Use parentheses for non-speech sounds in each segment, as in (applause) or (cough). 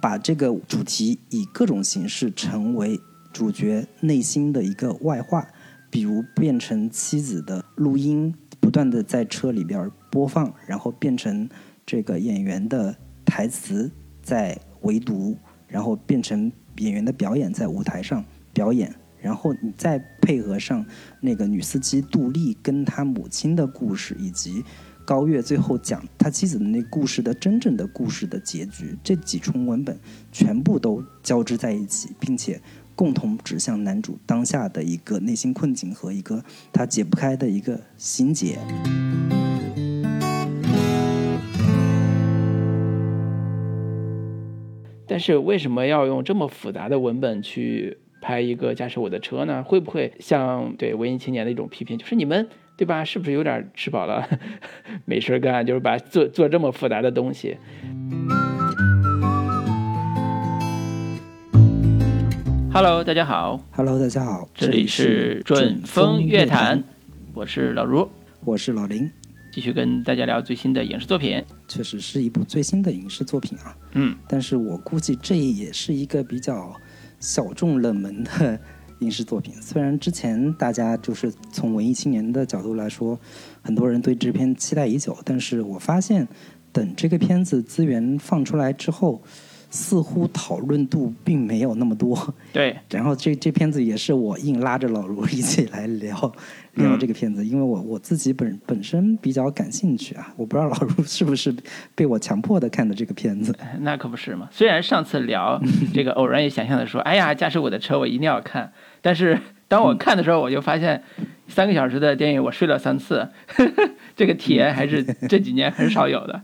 把这个主题以各种形式成为主角内心的一个外化，比如变成妻子的录音，不断的在车里边播放，然后变成这个演员的台词在围读，然后变成演员的表演在舞台上表演，然后你再配合上那个女司机杜丽跟她母亲的故事，以及高月最后讲他妻子的那故事的真正的故事的结局，这几重文本全部都交织在一起，并且共同指向男主当下的一个内心困境和一个他解不开的一个心结。但是为什么要用这么复杂的文本去拍一个驾驶我的车呢？会不会像对文艺青年的一种批评，就是你们对吧？是不是有点吃饱了 (laughs) 没事干，就是把做做这么复杂的东西？Hello，大家好。Hello，大家好，这里是准风乐坛，我是老卢，我是老林。继续跟大家聊最新的影视作品，确实是一部最新的影视作品啊。嗯，但是我估计这也是一个比较小众冷门的影视作品。虽然之前大家就是从文艺青年的角度来说，很多人对这片期待已久，但是我发现等这个片子资源放出来之后，似乎讨论度并没有那么多。对，然后这这片子也是我硬拉着老卢一起来聊聊这个片子，因为我我自己本本身比较感兴趣啊，我不知道老卢是不是被我强迫的看的这个片子。(laughs) 那可不是嘛。虽然上次聊 (laughs) 这个偶然也想象的说，哎呀，驾驶我的车我一定要看，但是当我看的时候，我就发现三个小时的电影我睡了三次，(laughs) 这个体验还是这几年很少有的。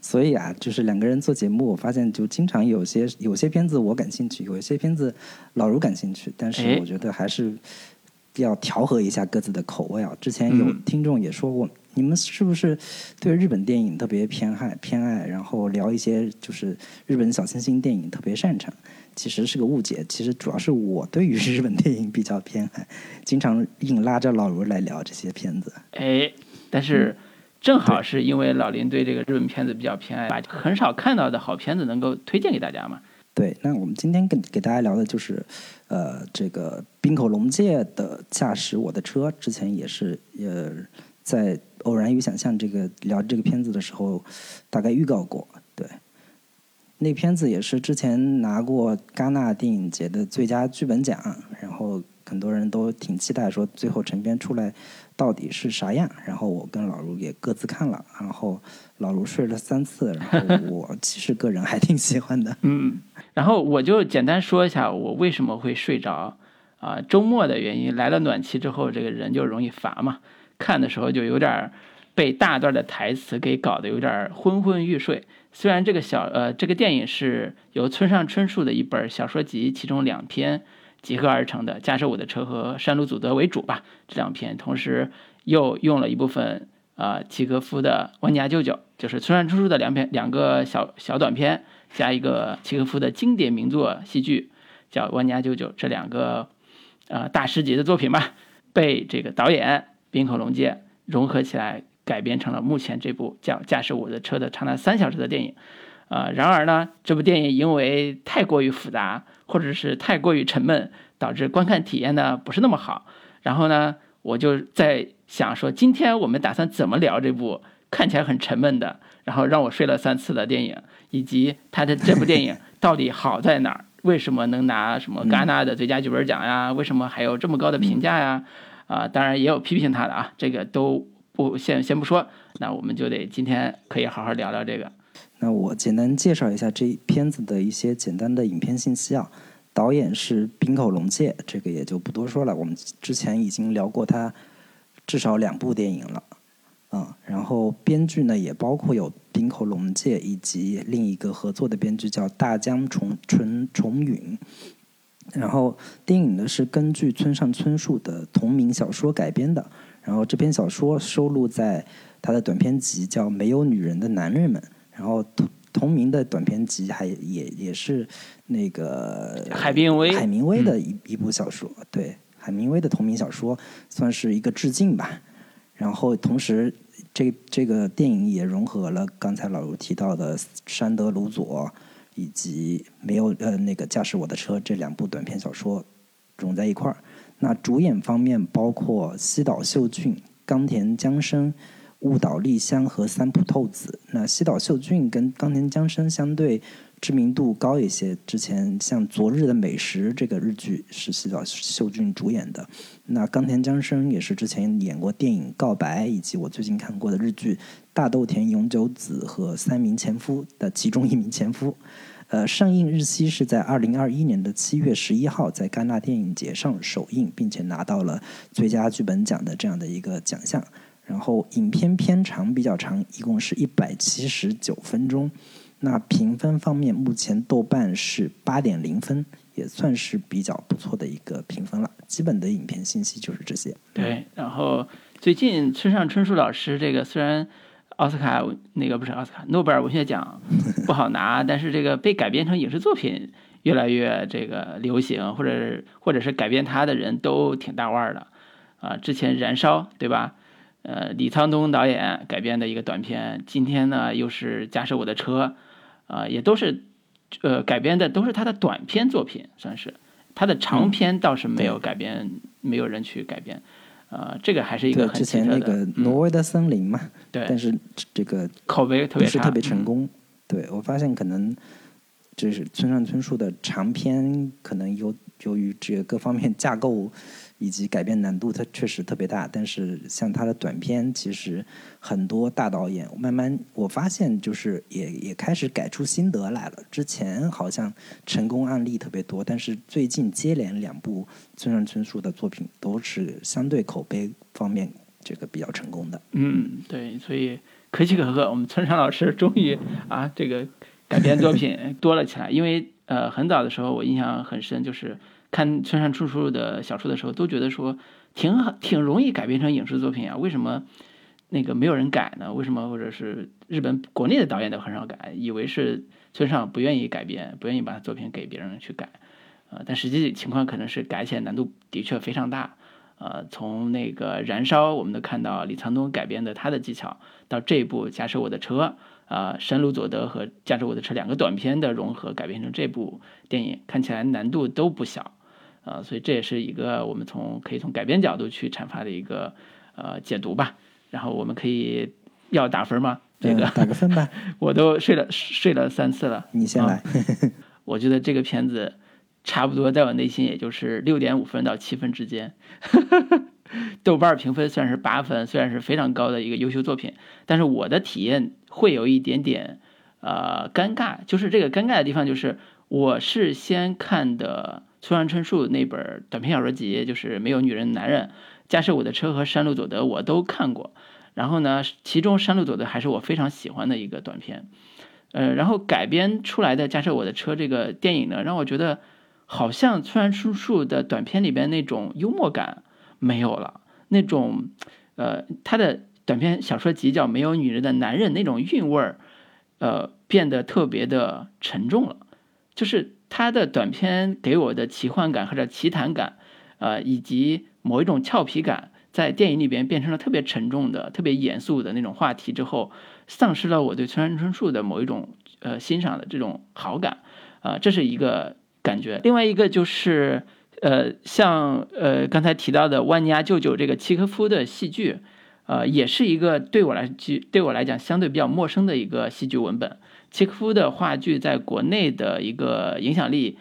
所以啊，就是两个人做节目，我发现就经常有些有些片子我感兴趣，有一些片子老卢感兴趣，但是哎我觉得还是要调和一下各自的口味啊。之前有嗯听众也说过，你们是不是对日本电影特别偏爱偏爱，然后聊一些就是日本小清新电影特别擅长？其实是个误解，其实主要是我对于日本电影比较偏爱，经常硬拉着老卢来聊这些片子。哎，但是正好是因为老林对这个日本片子比较偏爱，把很少看到的好片子能够推荐给大家嘛。对，那我们今天跟给大家聊的就是，呃，这个滨口龙介的《驾驶我的车》，之前也是呃在《偶然与想象》这个聊这个片子的时候，大概预告过。对，那片子也是之前拿过戛纳电影节的最佳剧本奖，然后很多人都挺期待说最后成片出来到底是啥样。然后我跟老卢也各自看了，然后老卢睡了三次，然后 (laughs) 我其实个人还挺喜欢的。嗯，然后我就简单说一下我为什么会睡着啊、周末的原因，来了暖气之后，这个人就容易乏嘛，看的时候就有点被大段的台词给搞得有点昏昏欲睡。虽然这个小呃这个电影是由村上春树的一本小说集其中两篇集合而成的，《驾驶我的车》和《山鲁祖德》为主吧，这两篇，同时又用了一部分啊、契诃夫的《万尼亚舅舅》，就是村上春树的两篇两个小小短片，加一个契诃夫的经典名作戏剧，叫《万尼亚舅舅》，这两个呃大师级的作品吧，被这个导演滨口龙介融合起来，改编成了目前这部叫《驾驶我的车》的长达三小时的电影。呃，然而呢，这部电影因为太过于复杂，或者是太过于沉闷，导致观看体验呢不是那么好。然后呢，我就在想说，今天我们打算怎么聊这部看起来很沉闷的，然后让我睡了三次的电影，以及他的这部电影到底好在哪儿？为什么能拿什么戛纳的最佳剧本奖呀？为什么还有这么高的评价呀？啊，当然也有批评他的啊，这个都不先先不说，那我们就得今天可以好好聊聊这个。那我简单介绍一下这片子的一些简单的影片信息啊。导演是滨口龙介，这个也就不多说了。我们之前已经聊过他至少两部电影了，嗯。然后编剧呢也包括有滨口龙介以及另一个合作的编剧叫大江重纯重允。然后电影呢是根据村上春树的同名小说改编的，然后这篇小说收录在他的短篇集叫《没有女人的男人们》。然后同同名的短篇集还也也是那个海明威海明威的一、一部小说，对海明威的同名小说算是一个致敬吧。然后同时，这这个电影也融合了刚才老卢提到的山德鲁佐以及没有呃那个驾驶我的车这两部短篇小说融在一块儿。那主演方面包括西岛秀俊、冈田将生、雾岛丽香和三浦透子。那西岛秀俊跟冈田将生相对知名度高一些，之前像《昨日的美食》这个日剧是西岛秀俊主演的。那冈田将生也是之前演过电影《告白》，以及我最近看过的日剧《大豆田永久子和三名前夫》的其中一名前夫。呃，上映日期是在二零二一年的七月十一号，在戛纳电影节上首映，并且拿到了最佳剧本奖的这样的一个奖项。然后，影片片长比较长，一共是一百七十九分钟。那评分方面，目前豆瓣是八点零分，也算是比较不错的一个评分了。基本的影片信息就是这些。对，然后最近村上春树老师这个虽然。奥斯卡那个不是奥斯卡，诺贝尔文学奖不好拿，(laughs) 但是这个被改编成影视作品越来越这个流行，或者或者是改编他的人都挺大腕儿的啊。之前《燃烧》对吧？呃，李沧东导演改编的一个短片，今天呢又是《驾驶我的车》，啊，也都是呃改编的都是他的短篇作品，算是他的长篇倒是没有改编，没有人去改编。呃，这个还是一个之前那个挪威的森林嘛，对，但是这个口碑特别是，特别成功。对我发现可能就是村上春树的长篇，可能由由于这个各方面架构。以及改编难度，它确实特别大。但是像他的短片，其实很多大导演慢慢我发现，就是也也开始改出心得来了。之前好像成功案例特别多，但是最近接连两部村上春树的作品都是相对口碑方面这个比较成功的。嗯，对，所以可喜可贺，我们村上老师终于啊，这个改编作品 (laughs) 多了起来。因为呃，很早的时候我印象很深，就是。看村上春树的小说的时候，都觉得说挺好，挺容易改编成影视作品啊。为什么那个没有人改呢？为什么或者是日本国内的导演都很少改？以为是村上不愿意改编，不愿意把作品给别人去改，呃，但实际情况可能是改起来难度的确非常大。呃，从那个燃烧，我们都看到李沧东改编的他的技巧，到这一部驾驶我的车。啊，山鲁佐德和驾驶我的车两个短片的融合改编成这部电影，看起来难度都不小，啊，所以这也是一个我们从可以从改编角度去阐发的一个呃解读吧。然后我们可以要打分吗？这个打个分吧。(laughs) 我都睡了睡了三次了，你先来。我觉得这个片子差不多在我内心也就是六点五分到七分之间。(laughs) 豆瓣评分算是八分，虽然是非常高的一个优秀作品，但是我的体验会有一点点呃尴尬。就是这个尴尬的地方，就是我是先看的村上春树那本短篇小说集，就是《没有女人的男人》，驾驶我的车和山路佐德我都看过。然后呢，其中山路佐德还是我非常喜欢的一个短片。呃，然后改编出来的《驾驶我的车》这个电影呢，让我觉得好像村上春树的短片里边那种幽默感。没有了那种，呃，他的短篇小说集叫《没有女人的男人》，那种韵味儿，呃，变得特别的沉重了。就是他的短片给我的奇幻感或者奇谈感，呃，以及某一种俏皮感，在电影里边变成了特别沉重的、特别严肃的那种话题之后，丧失了我对村上春树的某一种呃欣赏的这种好感，啊，这是一个感觉。另外一个就是。呃，像呃刚才提到的《万尼亚舅舅》这个契诃夫的戏剧，呃，也是一个对我来剧对我来讲相对比较陌生的一个戏剧文本。契诃夫的话剧在国内的一个影响力，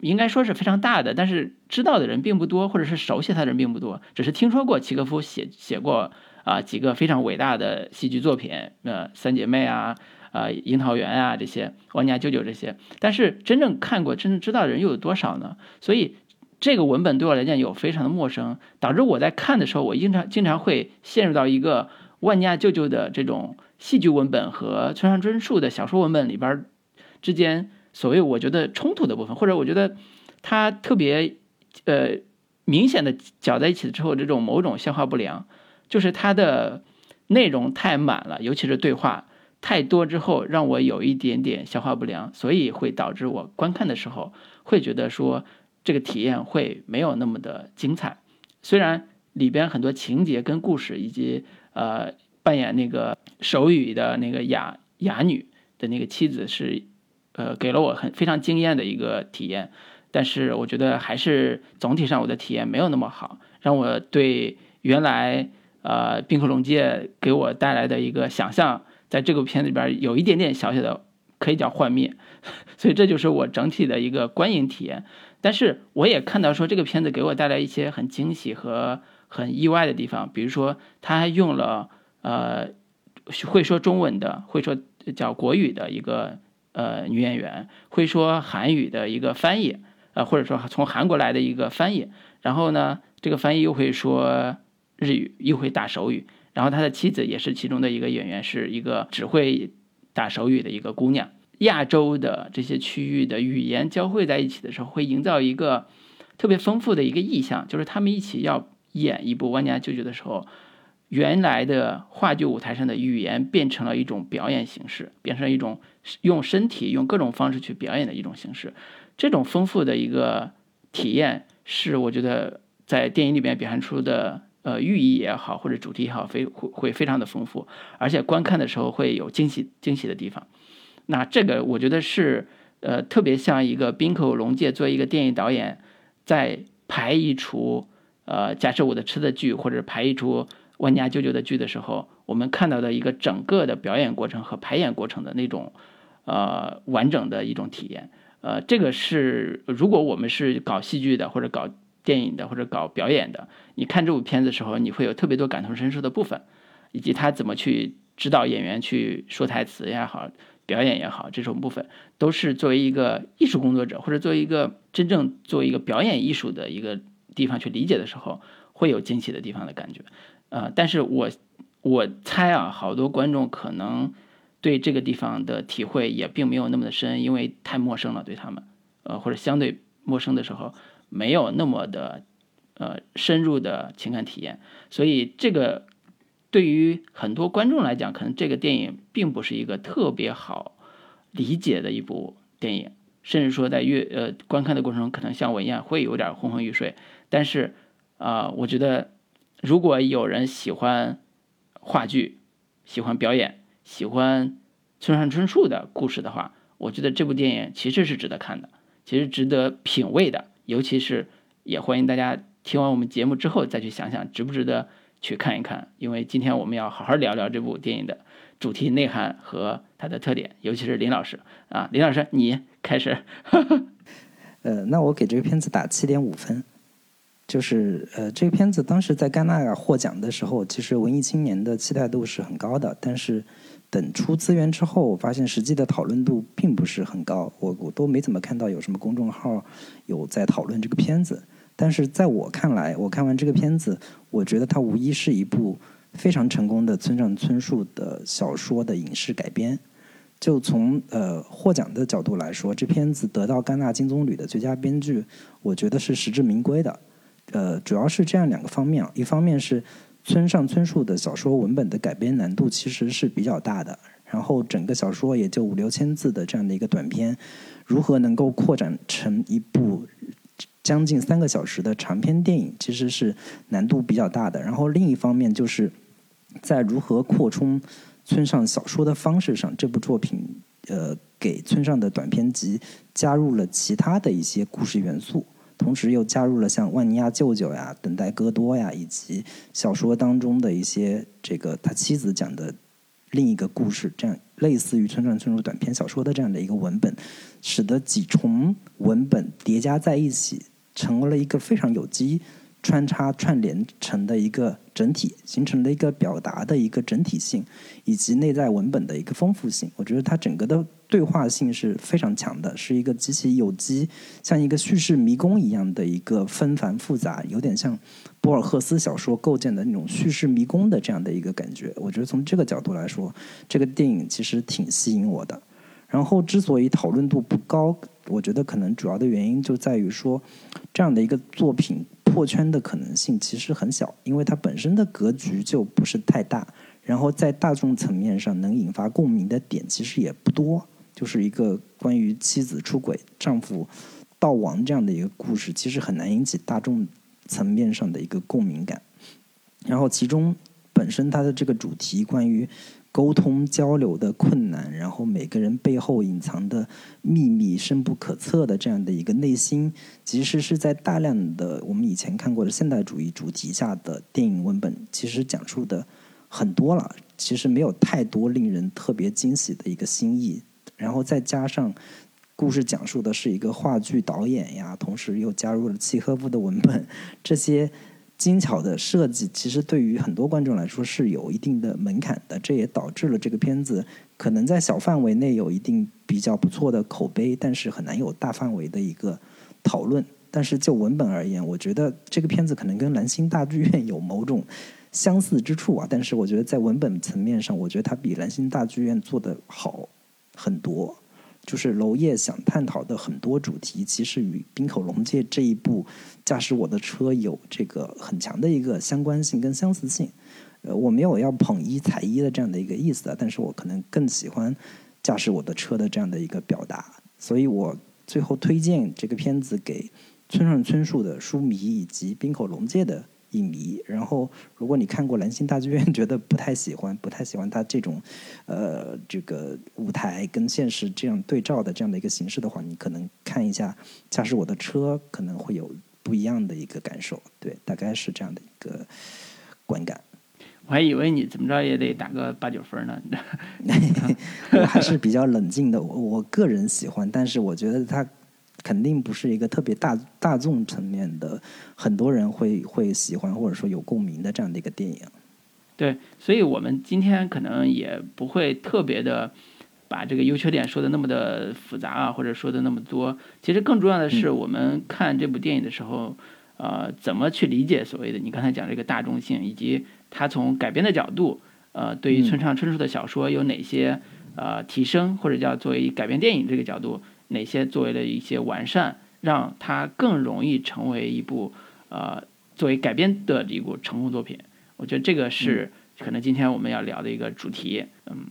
应该说是非常大的，但是知道的人并不多，或者是熟悉他的人并不多，只是听说过契诃夫写写过啊几个非常伟大的戏剧作品，呃，《三姐妹》啊，啊，《樱桃园》啊这些，《万尼亚舅舅》这些，但是真正看过、真正知道的人又有多少呢？所以。这个文本对我来讲有非常的陌生，导致我在看的时候，我经常经常会陷入到一个万尼亚舅舅的这种戏剧文本和村上春树的小说文本里边之间所谓我觉得冲突的部分，或者我觉得它特别呃明显的搅在一起之后，这种某种消化不良，就是它的内容太满了，尤其是对话太多之后，让我有一点点消化不良，所以会导致我观看的时候会觉得说。这个体验会没有那么的精彩，虽然里边很多情节跟故事，以及呃扮演那个手语的那个哑哑女的那个妻子是呃给了我很非常惊艳的一个体验，但是我觉得还是总体上我的体验没有那么好，让我对原来呃冰河龙界给我带来的一个想象，在这个片子里边有一点点小小的可以叫幻灭，(laughs) 所以这就是我整体的一个观影体验。但是我也看到说这个片子给我带来一些很惊喜和很意外的地方，比如说他还用了呃会说中文的，会说叫国语的一个呃女演员，会说韩语的一个翻译，呃或者说从韩国来的一个翻译，然后呢这个翻译又会说日语，又会打手语，然后他的妻子也是其中的一个演员，是一个只会打手语的一个姑娘。亚洲的这些区域的语言交汇在一起的时候，会营造一个特别丰富的一个意象，就是他们一起要演一部《万家舅舅》的时候，原来的话剧舞台上的语言变成了一种表演形式，变成一种用身体、用各种方式去表演的一种形式。这种丰富的一个体验，是我觉得在电影里面表现出的呃寓意也好，或者主题也好，非会会非常的丰富，而且观看的时候会有惊喜惊喜的地方。那这个我觉得是，呃，特别像一个滨口龙介作为一个电影导演，在排一出，呃，假设我的吃的剧或者排一出万家舅舅的剧的时候，我们看到的一个整个的表演过程和排演过程的那种，呃，完整的一种体验。呃，这个是如果我们是搞戏剧的或者搞电影的或者搞表演的，你看这部片子的时候，你会有特别多感同身受的部分，以及他怎么去指导演员去说台词也好。表演也好，这种部分都是作为一个艺术工作者，或者作为一个真正作为一个表演艺术的一个地方去理解的时候，会有惊喜的地方的感觉。呃，但是我我猜啊，好多观众可能对这个地方的体会也并没有那么的深，因为太陌生了对他们，呃，或者相对陌生的时候，没有那么的呃深入的情感体验，所以这个。对于很多观众来讲，可能这个电影并不是一个特别好理解的一部电影，甚至说在阅呃观看的过程中，可能像我一样会有点昏昏欲睡。但是啊，我觉得如果有人喜欢话剧、喜欢表演、喜欢村上春树的故事的话，我觉得这部电影其实是值得看的，其实值得品味的。尤其是也欢迎大家听完我们节目之后再去想想值不值得。去看一看，因为今天我们要好好聊聊这部电影的主题内涵和它的特点，尤其是林老师啊，林老师你开始。(laughs) 呃，那我给这个片子打七点五分，就是呃，这个片子当时在戛纳获奖的时候，其实文艺青年的期待度是很高的，但是等出资源之后，我发现实际的讨论度并不是很高，我我都没怎么看到有什么公众号有在讨论这个片子。但是在我看来，我看完这个片子，我觉得它无疑是一部非常成功的村上春树的小说的影视改编。就从呃获奖的角度来说，这片子得到戛纳金棕榈的最佳编剧，我觉得是实至名归的。呃，主要是这样两个方面，一方面是村上春树的小说文本的改编难度其实是比较大的，然后整个小说也就五六千字的这样的一个短篇，如何能够扩展成一部。将近三个小时的长篇电影其实是难度比较大的。然后另一方面就是在如何扩充村上小说的方式上，这部作品呃给村上的短篇集加入了其他的一些故事元素，同时又加入了像万尼亚舅舅呀、等待戈多呀，以及小说当中的一些这个他妻子讲的另一个故事，这样类似于村上春树短篇小说的这样的一个文本，使得几重文本叠加在一起。成为了一个非常有机穿插串联成的一个整体，形成了一个表达的一个整体性，以及内在文本的一个丰富性。我觉得它整个的对话性是非常强的，是一个极其有机，像一个叙事迷宫一样的一个纷繁复杂，有点像博尔赫斯小说构建的那种叙事迷宫的这样的一个感觉。我觉得从这个角度来说，这个电影其实挺吸引我的。然后，之所以讨论度不高。我觉得可能主要的原因就在于说，这样的一个作品破圈的可能性其实很小，因为它本身的格局就不是太大，然后在大众层面上能引发共鸣的点其实也不多，就是一个关于妻子出轨、丈夫悼亡这样的一个故事，其实很难引起大众层面上的一个共鸣感。然后其中本身它的这个主题关于沟通交流的困难，然后每个人背后隐藏的秘密深不可测的这样的一个内心，其实是在大量的我们以前看过的现代主义主题下的电影文本，其实讲述的很多了。其实没有太多令人特别惊喜的一个新意，然后再加上故事讲述的是一个话剧导演呀，同时又加入了契诃夫的文本，这些。精巧的设计，其实对于很多观众来说是有一定的门槛的，这也导致了这个片子可能在小范围内有一定比较不错的口碑，但是很难有大范围的一个讨论。但是就文本而言，我觉得这个片子可能跟《蓝星大剧院》有某种相似之处啊。但是我觉得在文本层面上，我觉得它比《蓝星大剧院》做的好很多。就是娄烨想探讨的很多主题，其实与《冰口龙介》这一部《驾驶我的车》有这个很强的一个相关性跟相似性。呃，我没有要捧一踩一的这样的一个意思啊，但是我可能更喜欢《驾驶我的车》的这样的一个表达，所以我最后推荐这个片子给村上春树的书迷以及冰口龙介的。影迷，然后如果你看过《蓝星大剧院》，觉得不太喜欢，不太喜欢他这种，呃，这个舞台跟现实这样对照的这样的一个形式的话，你可能看一下《驾驶我的车》，可能会有不一样的一个感受。对，大概是这样的一个观感。我还以为你怎么着也得打个八九分呢。我 (laughs) 还是比较冷静的，我我个人喜欢，但是我觉得他。肯定不是一个特别大大众层面的，很多人会会喜欢或者说有共鸣的这样的一个电影。对，所以我们今天可能也不会特别的把这个优缺点说的那么的复杂啊，或者说的那么多。其实更重要的是，我们看这部电影的时候，呃，怎么去理解所谓的你刚才讲这个大众性，以及它从改编的角度，呃，对于村上春树的小说有哪些呃提升，或者叫作为改编电影这个角度。哪些作为了一些完善，让它更容易成为一部呃作为改编的一部成功作品？我觉得这个是可能今天我们要聊的一个主题。嗯，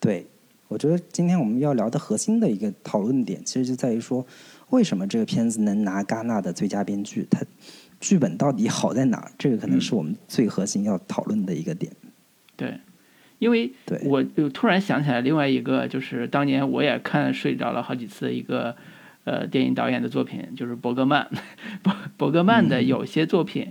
对，我觉得今天我们要聊的核心的一个讨论点，其实就在于说，为什么这个片子能拿戛纳的最佳编剧？它剧本到底好在哪？这个可能是我们最核心要讨论的一个点。对。因为我就突然想起来另外一个，就是当年我也看睡着了好几次一个，呃，电影导演的作品，就是伯格曼。(laughs) 伯伯格曼的有些作品，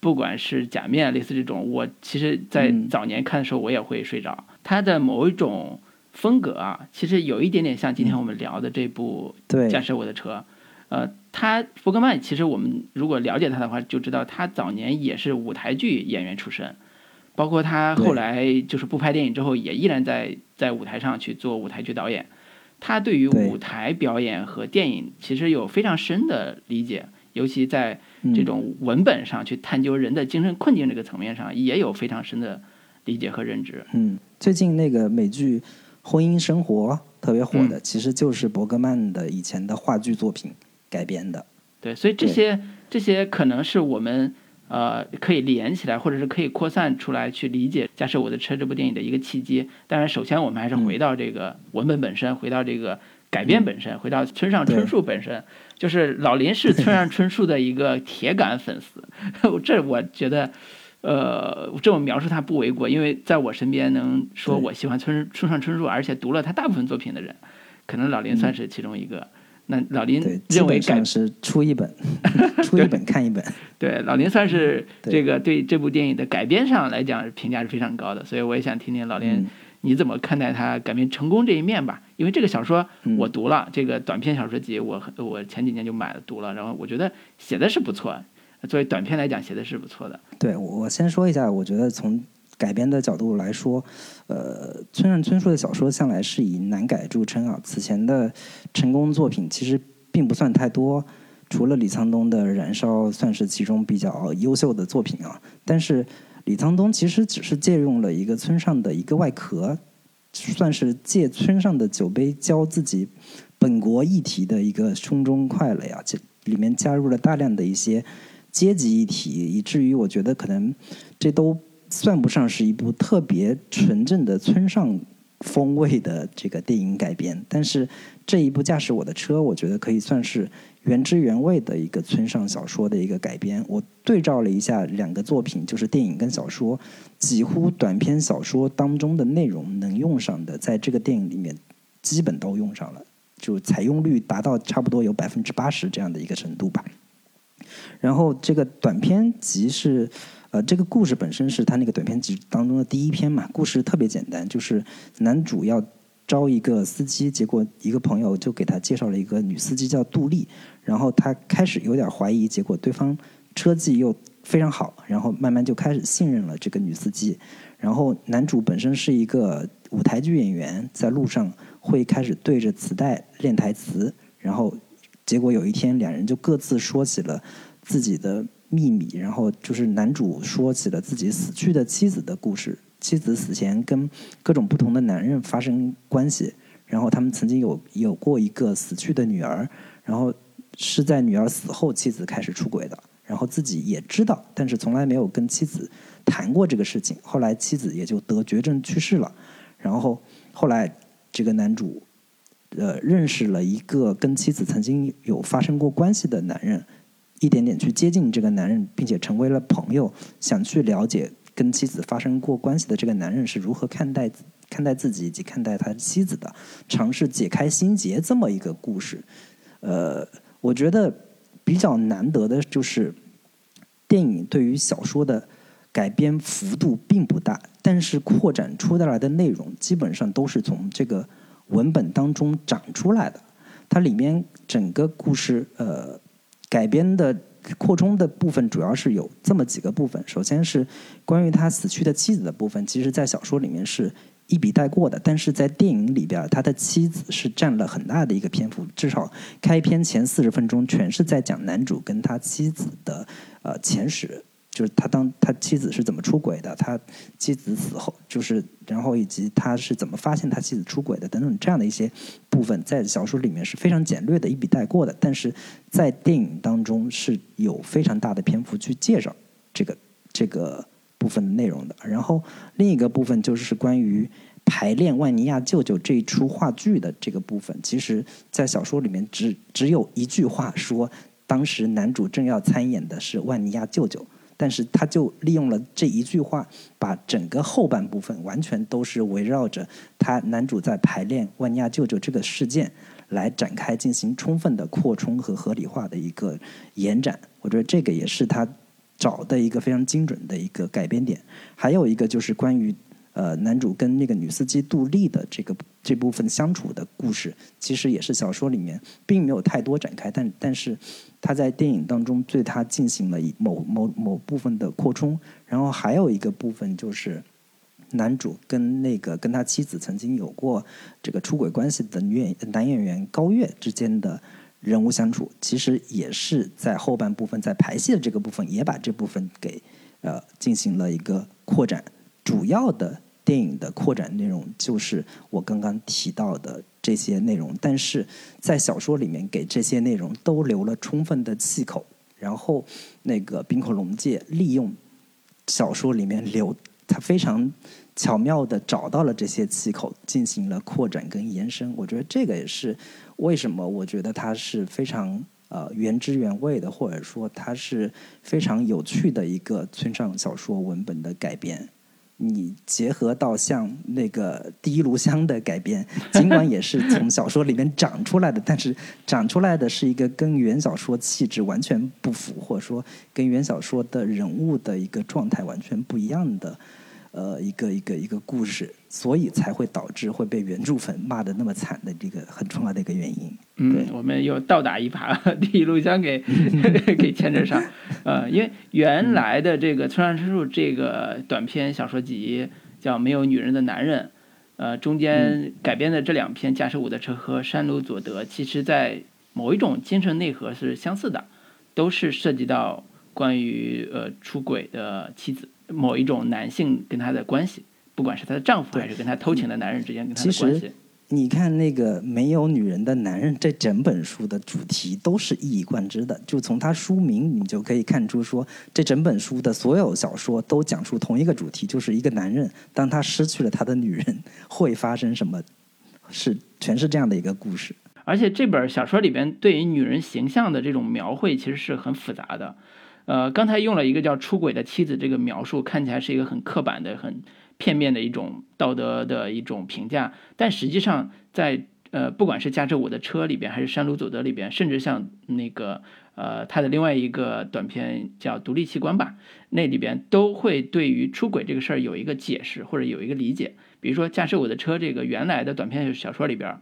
不管是假面类似这种，我其实在早年看的时候我也会睡着。他的某一种风格啊，其实有一点点像今天我们聊的这部《驾驶我的车》。呃，他伯格曼其实我们如果了解他的话，就知道他早年也是舞台剧演员出身。包括他后来就是不拍电影之后，也依然在在舞台上去做舞台剧导演。他对于舞台表演和电影其实有非常深的理解，尤其在这种文本上去探究人的精神困境这个层面上，也有非常深的理解和认知。嗯，最近那个美剧《婚姻生活》特别火的，其实就是伯格曼的以前的话剧作品改编的。对，所以这些这些可能是我们。呃，可以连起来，或者是可以扩散出来去理解《驾驶我的车》这部电影的一个契机。当然，首先我们还是回到这个文本本身，回到这个改编本身，回到村上春树本身。就是老林是村上春树的一个铁杆粉丝，这我觉得，呃，这么描述他不为过，因为在我身边能说我喜欢村村上春树，而且读了他大部分作品的人，可能老林算是其中一个。那老林认为改是出一本，(laughs) 出一本看一本。(laughs) 对，老林算是这个对这部电影的改编上来讲评价是非常高的，所以我也想听听老林你怎么看待他改编成功这一面吧。因为这个小说我读了，这个短篇小说集我我前几年就买了读了，然后我觉得写的是不错，作为短篇来讲写的是不错的。对我先说一下，我觉得从。改编的角度来说，呃，村上春树的小说向来是以难改著称啊。此前的成功作品其实并不算太多，除了李沧东的《燃烧》算是其中比较优秀的作品啊。但是李沧东其实只是借用了一个村上的一个外壳，算是借村上的酒杯浇自己本国议题的一个胸中快了呀。这里面加入了大量的一些阶级议题，以至于我觉得可能这都。算不上是一部特别纯正的村上风味的这个电影改编。但是这一部《驾驶我的车》，我觉得可以算是原汁原味的一个村上小说的一个改编。我对照了一下两个作品，就是电影跟小说，几乎短篇小说当中的内容能用上的，在这个电影里面基本都用上了，就采用率达到差不多有百分之八十这样的一个程度吧。然后这个短篇集是，呃，这个故事本身是他那个短篇集当中的第一篇嘛。故事特别简单，就是男主要招一个司机，结果一个朋友就给他介绍了一个女司机叫杜丽，然后他开始有点怀疑，结果对方车技又非常好，然后慢慢就开始信任了这个女司机。然后男主本身是一个舞台剧演员，在路上会开始对着磁带练台词，然后。结果有一天，两人就各自说起了自己的秘密，然后就是男主说起了自己死去的妻子的故事。妻子死前跟各种不同的男人发生关系，然后他们曾经有有过一个死去的女儿，然后是在女儿死后，妻子开始出轨的，然后自己也知道，但是从来没有跟妻子谈过这个事情。后来妻子也就得绝症去世了，然后后来这个男主。呃，认识了一个跟妻子曾经有发生过关系的男人，一点点去接近这个男人，并且成为了朋友，想去了解跟妻子发生过关系的这个男人是如何看待看待自己以及看待他妻子的，尝试解开心结这么一个故事。呃，我觉得比较难得的就是电影对于小说的改编幅度并不大，但是扩展出来的内容基本上都是从这个。文本当中长出来的，它里面整个故事呃改编的扩充的部分主要是有这么几个部分。首先是关于他死去的妻子的部分，其实在小说里面是一笔带过的，但是在电影里边，他的妻子是占了很大的一个篇幅，至少开篇前四十分钟全是在讲男主跟他妻子的呃前史。就是他当他妻子是怎么出轨的，他妻子死后就是然后以及他是怎么发现他妻子出轨的等等这样的一些部分，在小说里面是非常简略的一笔带过的，但是在电影当中是有非常大的篇幅去介绍这个这个部分的内容的。然后另一个部分就是关于排练《万尼亚舅舅》这一出话剧的这个部分，其实在小说里面只只有一句话说，当时男主正要参演的是万尼亚舅舅。但是他就利用了这一句话，把整个后半部分完全都是围绕着他男主在排练万尼亚舅舅这个事件来展开进行充分的扩充和合理化的一个延展。我觉得这个也是他找的一个非常精准的一个改编点。还有一个就是关于。呃，男主跟那个女司机杜丽的这个这部分相处的故事，其实也是小说里面并没有太多展开，但但是他在电影当中对他进行了一某某某部分的扩充。然后还有一个部分就是男主跟那个跟他妻子曾经有过这个出轨关系的女演男演员高月之间的人物相处，其实也是在后半部分在排戏的这个部分也把这部分给呃进行了一个扩展，主要的。电影的扩展内容就是我刚刚提到的这些内容，但是在小说里面给这些内容都留了充分的气口，然后那个冰口龙介利用小说里面留，他非常巧妙的找到了这些气口，进行了扩展跟延伸。我觉得这个也是为什么我觉得它是非常呃原汁原味的，或者说它是非常有趣的一个村上小说文本的改编。你结合到像那个《第一炉香》的改编，(laughs) 尽管也是从小说里面长出来的，但是长出来的是一个跟原小说气质完全不符，或者说跟原小说的人物的一个状态完全不一样的。呃，一个一个一个故事，所以才会导致会被原著粉骂的那么惨的这个很重要的一个原因。嗯，我们又倒打一耙，(laughs) 第一录像给给牵扯上。(laughs) 呃，因为原来的这个村上春树这个短篇小说集叫《没有女人的男人》，呃，中间改编的这两篇《驾驶我的车》和《山鲁佐德》，其实在某一种精神内核是相似的，都是涉及到关于呃出轨的妻子。某一种男性跟她的关系，不管是她的丈夫还是跟她偷情的男人之间跟她的关系，你看那个没有女人的男人，这整本书的主题都是一以贯之的。就从他书名，你就可以看出，说这整本书的所有小说都讲述同一个主题，就是一个男人当他失去了他的女人会发生什么，是全是这样的一个故事。而且这本小说里边对于女人形象的这种描绘，其实是很复杂的。呃，刚才用了一个叫“出轨的妻子”这个描述，看起来是一个很刻板的、很片面的一种道德的一种评价。但实际上，在呃，不管是驾着我的车里边，还是山鲁佐德里边，甚至像那个呃，他的另外一个短片叫《独立器官》吧，那里边都会对于出轨这个事儿有一个解释或者有一个理解。比如说，驾驶我的车这个原来的短片小说里边，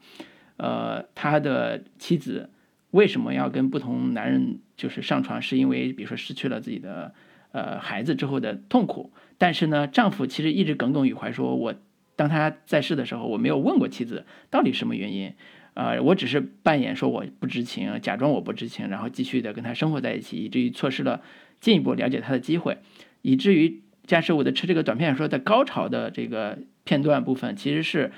呃，他的妻子。为什么要跟不同男人就是上床？是因为比如说失去了自己的呃孩子之后的痛苦。但是呢，丈夫其实一直耿耿于怀，说我当他在世的时候，我没有问过妻子到底什么原因，呃，我只是扮演说我不知情，假装我不知情，然后继续的跟他生活在一起，以至于错失了进一步了解他的机会，以至于驾驶我的车这个短片说在高潮的这个片段部分，其实是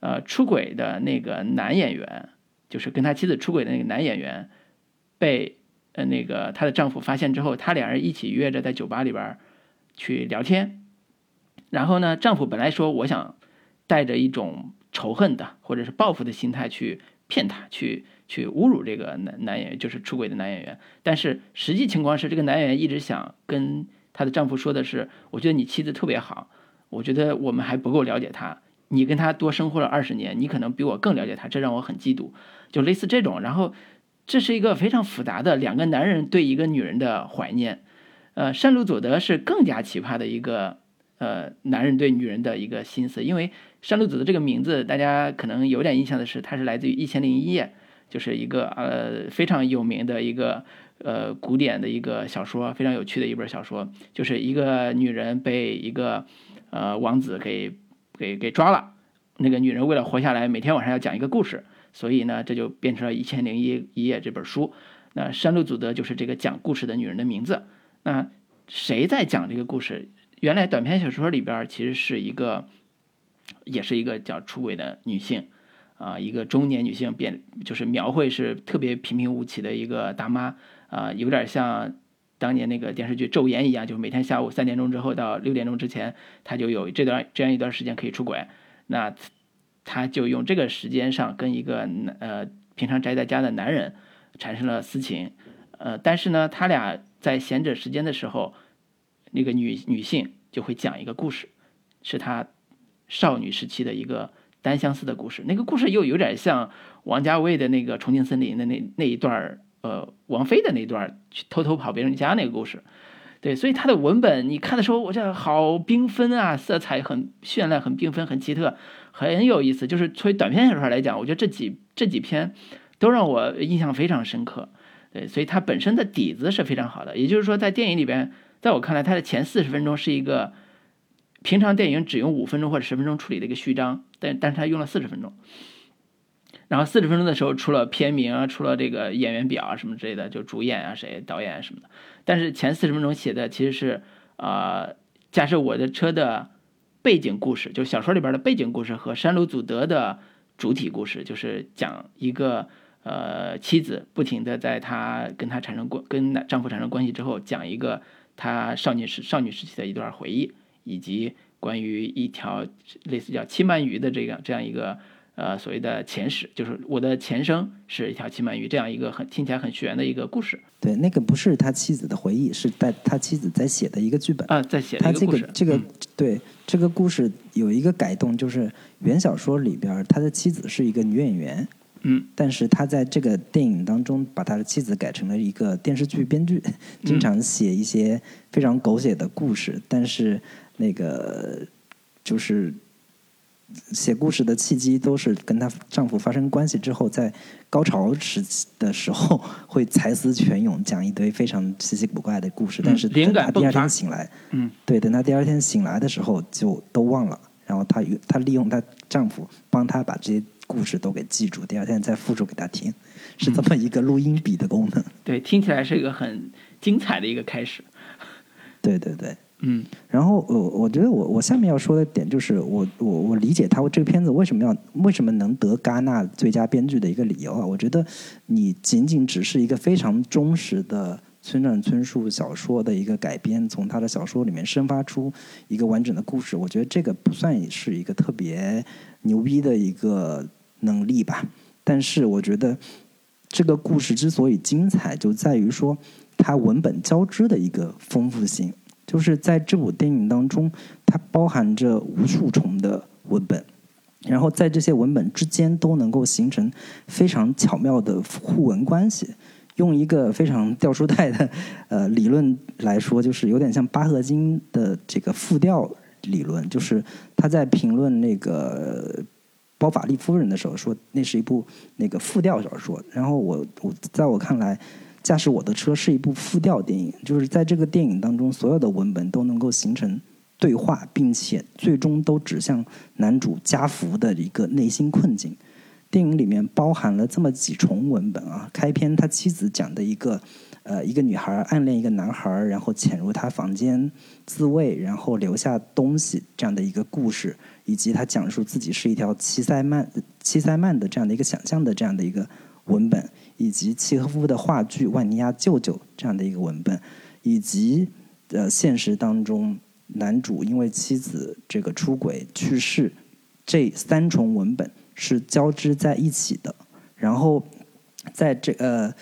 呃出轨的那个男演员。就是跟他妻子出轨的那个男演员，被呃那个她的丈夫发现之后，他两人一起约着在酒吧里边去聊天。然后呢，丈夫本来说我想带着一种仇恨的或者是报复的心态去骗她，去去侮辱这个男男演员，就是出轨的男演员。但是实际情况是，这个男演员一直想跟她的丈夫说的是：我觉得你妻子特别好，我觉得我们还不够了解她。你跟他多生活了二十年，你可能比我更了解他，这让我很嫉妒。就类似这种，然后这是一个非常复杂的两个男人对一个女人的怀念。呃，山鲁佐德是更加奇葩的一个呃男人对女人的一个心思，因为山鲁佐德这个名字大家可能有点印象的是，他是来自于《一千零一夜》，就是一个呃非常有名的一个呃古典的一个小说，非常有趣的一本小说，就是一个女人被一个呃王子给给给抓了，那个女人为了活下来，每天晚上要讲一个故事。所以呢，这就变成了一千零一一夜这本书。那山路祖德就是这个讲故事的女人的名字。那谁在讲这个故事？原来短篇小说里边其实是一个，也是一个叫出轨的女性啊，一个中年女性，变就是描绘是特别平平无奇的一个大妈啊，有点像当年那个电视剧《昼颜》一样，就是每天下午三点钟之后到六点钟之前，她就有这段这样一段时间可以出轨。那。他就用这个时间上跟一个呃平常宅在家的男人产生了私情，呃，但是呢，他俩在闲着时间的时候，那个女女性就会讲一个故事，是她少女时期的一个单相思的故事。那个故事又有点像王家卫的那个《重庆森林》的那那一段呃，王菲的那段去偷偷跑别人家那个故事。对，所以它的文本你看的时候，我这好缤纷啊，色彩很绚烂，很缤纷，很奇特，很有意思。就是作为短篇小说来讲，我觉得这几这几篇都让我印象非常深刻。对，所以它本身的底子是非常好的。也就是说，在电影里边，在我看来，它的前四十分钟是一个平常电影只用五分钟或者十分钟处理的一个序章，但但是它用了四十分钟。然后四十分钟的时候，出了片名啊，出了这个演员表啊什么之类的，就主演啊谁、导演啊什么的。但是前四十分钟写的其实是，呃，驾驶我的车的背景故事，就小说里边的背景故事和山鲁祖德的主体故事，就是讲一个呃妻子不停的在她跟她产生关跟丈夫产生关系之后，讲一个她少女时少女时期的一段回忆，以及关于一条类似叫七鳗鱼的这样这样一个。呃，所谓的前史就是我的前生是一条骑鳗鱼，这样一个很听起来很玄的一个故事。对，那个不是他妻子的回忆，是在他妻子在写的一个剧本啊，在写他这个这个对这个故事有一个改动，就是原小说里边他的妻子是一个女演员，嗯，但是他在这个电影当中把他的妻子改成了一个电视剧编剧，经常写一些非常狗血的故事，但是那个就是。写故事的契机都是跟她丈夫发生关系之后，在高潮时期的时候会才思泉涌，讲一堆非常稀奇古怪的故事。但是等她第二天醒来，嗯，对，等她第二天醒来的时候就都忘了。然后她她利用她丈夫帮她把这些故事都给记住，第二天再复述给她听，是这么一个录音笔的功能。对，听起来是一个很精彩的一个开始。对对对。嗯，然后我我觉得我我下面要说的点就是我我我理解他这个片子为什么要为什么能得戛纳最佳编剧的一个理由啊，我觉得你仅仅只是一个非常忠实的村上春树小说的一个改编，从他的小说里面生发出一个完整的故事，我觉得这个不算是一个特别牛逼的一个能力吧。但是我觉得这个故事之所以精彩，就在于说它文本交织的一个丰富性。就是在这部电影当中，它包含着无数重的文本，然后在这些文本之间都能够形成非常巧妙的互文关系。用一个非常掉书袋的呃理论来说，就是有点像巴赫金的这个复调理论。就是他在评论那个《包法利夫人》的时候说，那是一部那个复调小说。然后我我在我看来。驾驶我的车是一部复调电影，就是在这个电影当中，所有的文本都能够形成对话，并且最终都指向男主加福的一个内心困境。电影里面包含了这么几重文本啊，开篇他妻子讲的一个，呃，一个女孩暗恋一个男孩，然后潜入他房间自慰，然后留下东西这样的一个故事，以及他讲述自己是一条七塞曼七塞曼的这样的一个想象的这样的一个文本。以及契诃夫的话剧《万尼亚舅舅》这样的一个文本，以及呃现实当中男主因为妻子这个出轨去世，这三重文本是交织在一起的。然后在这呃，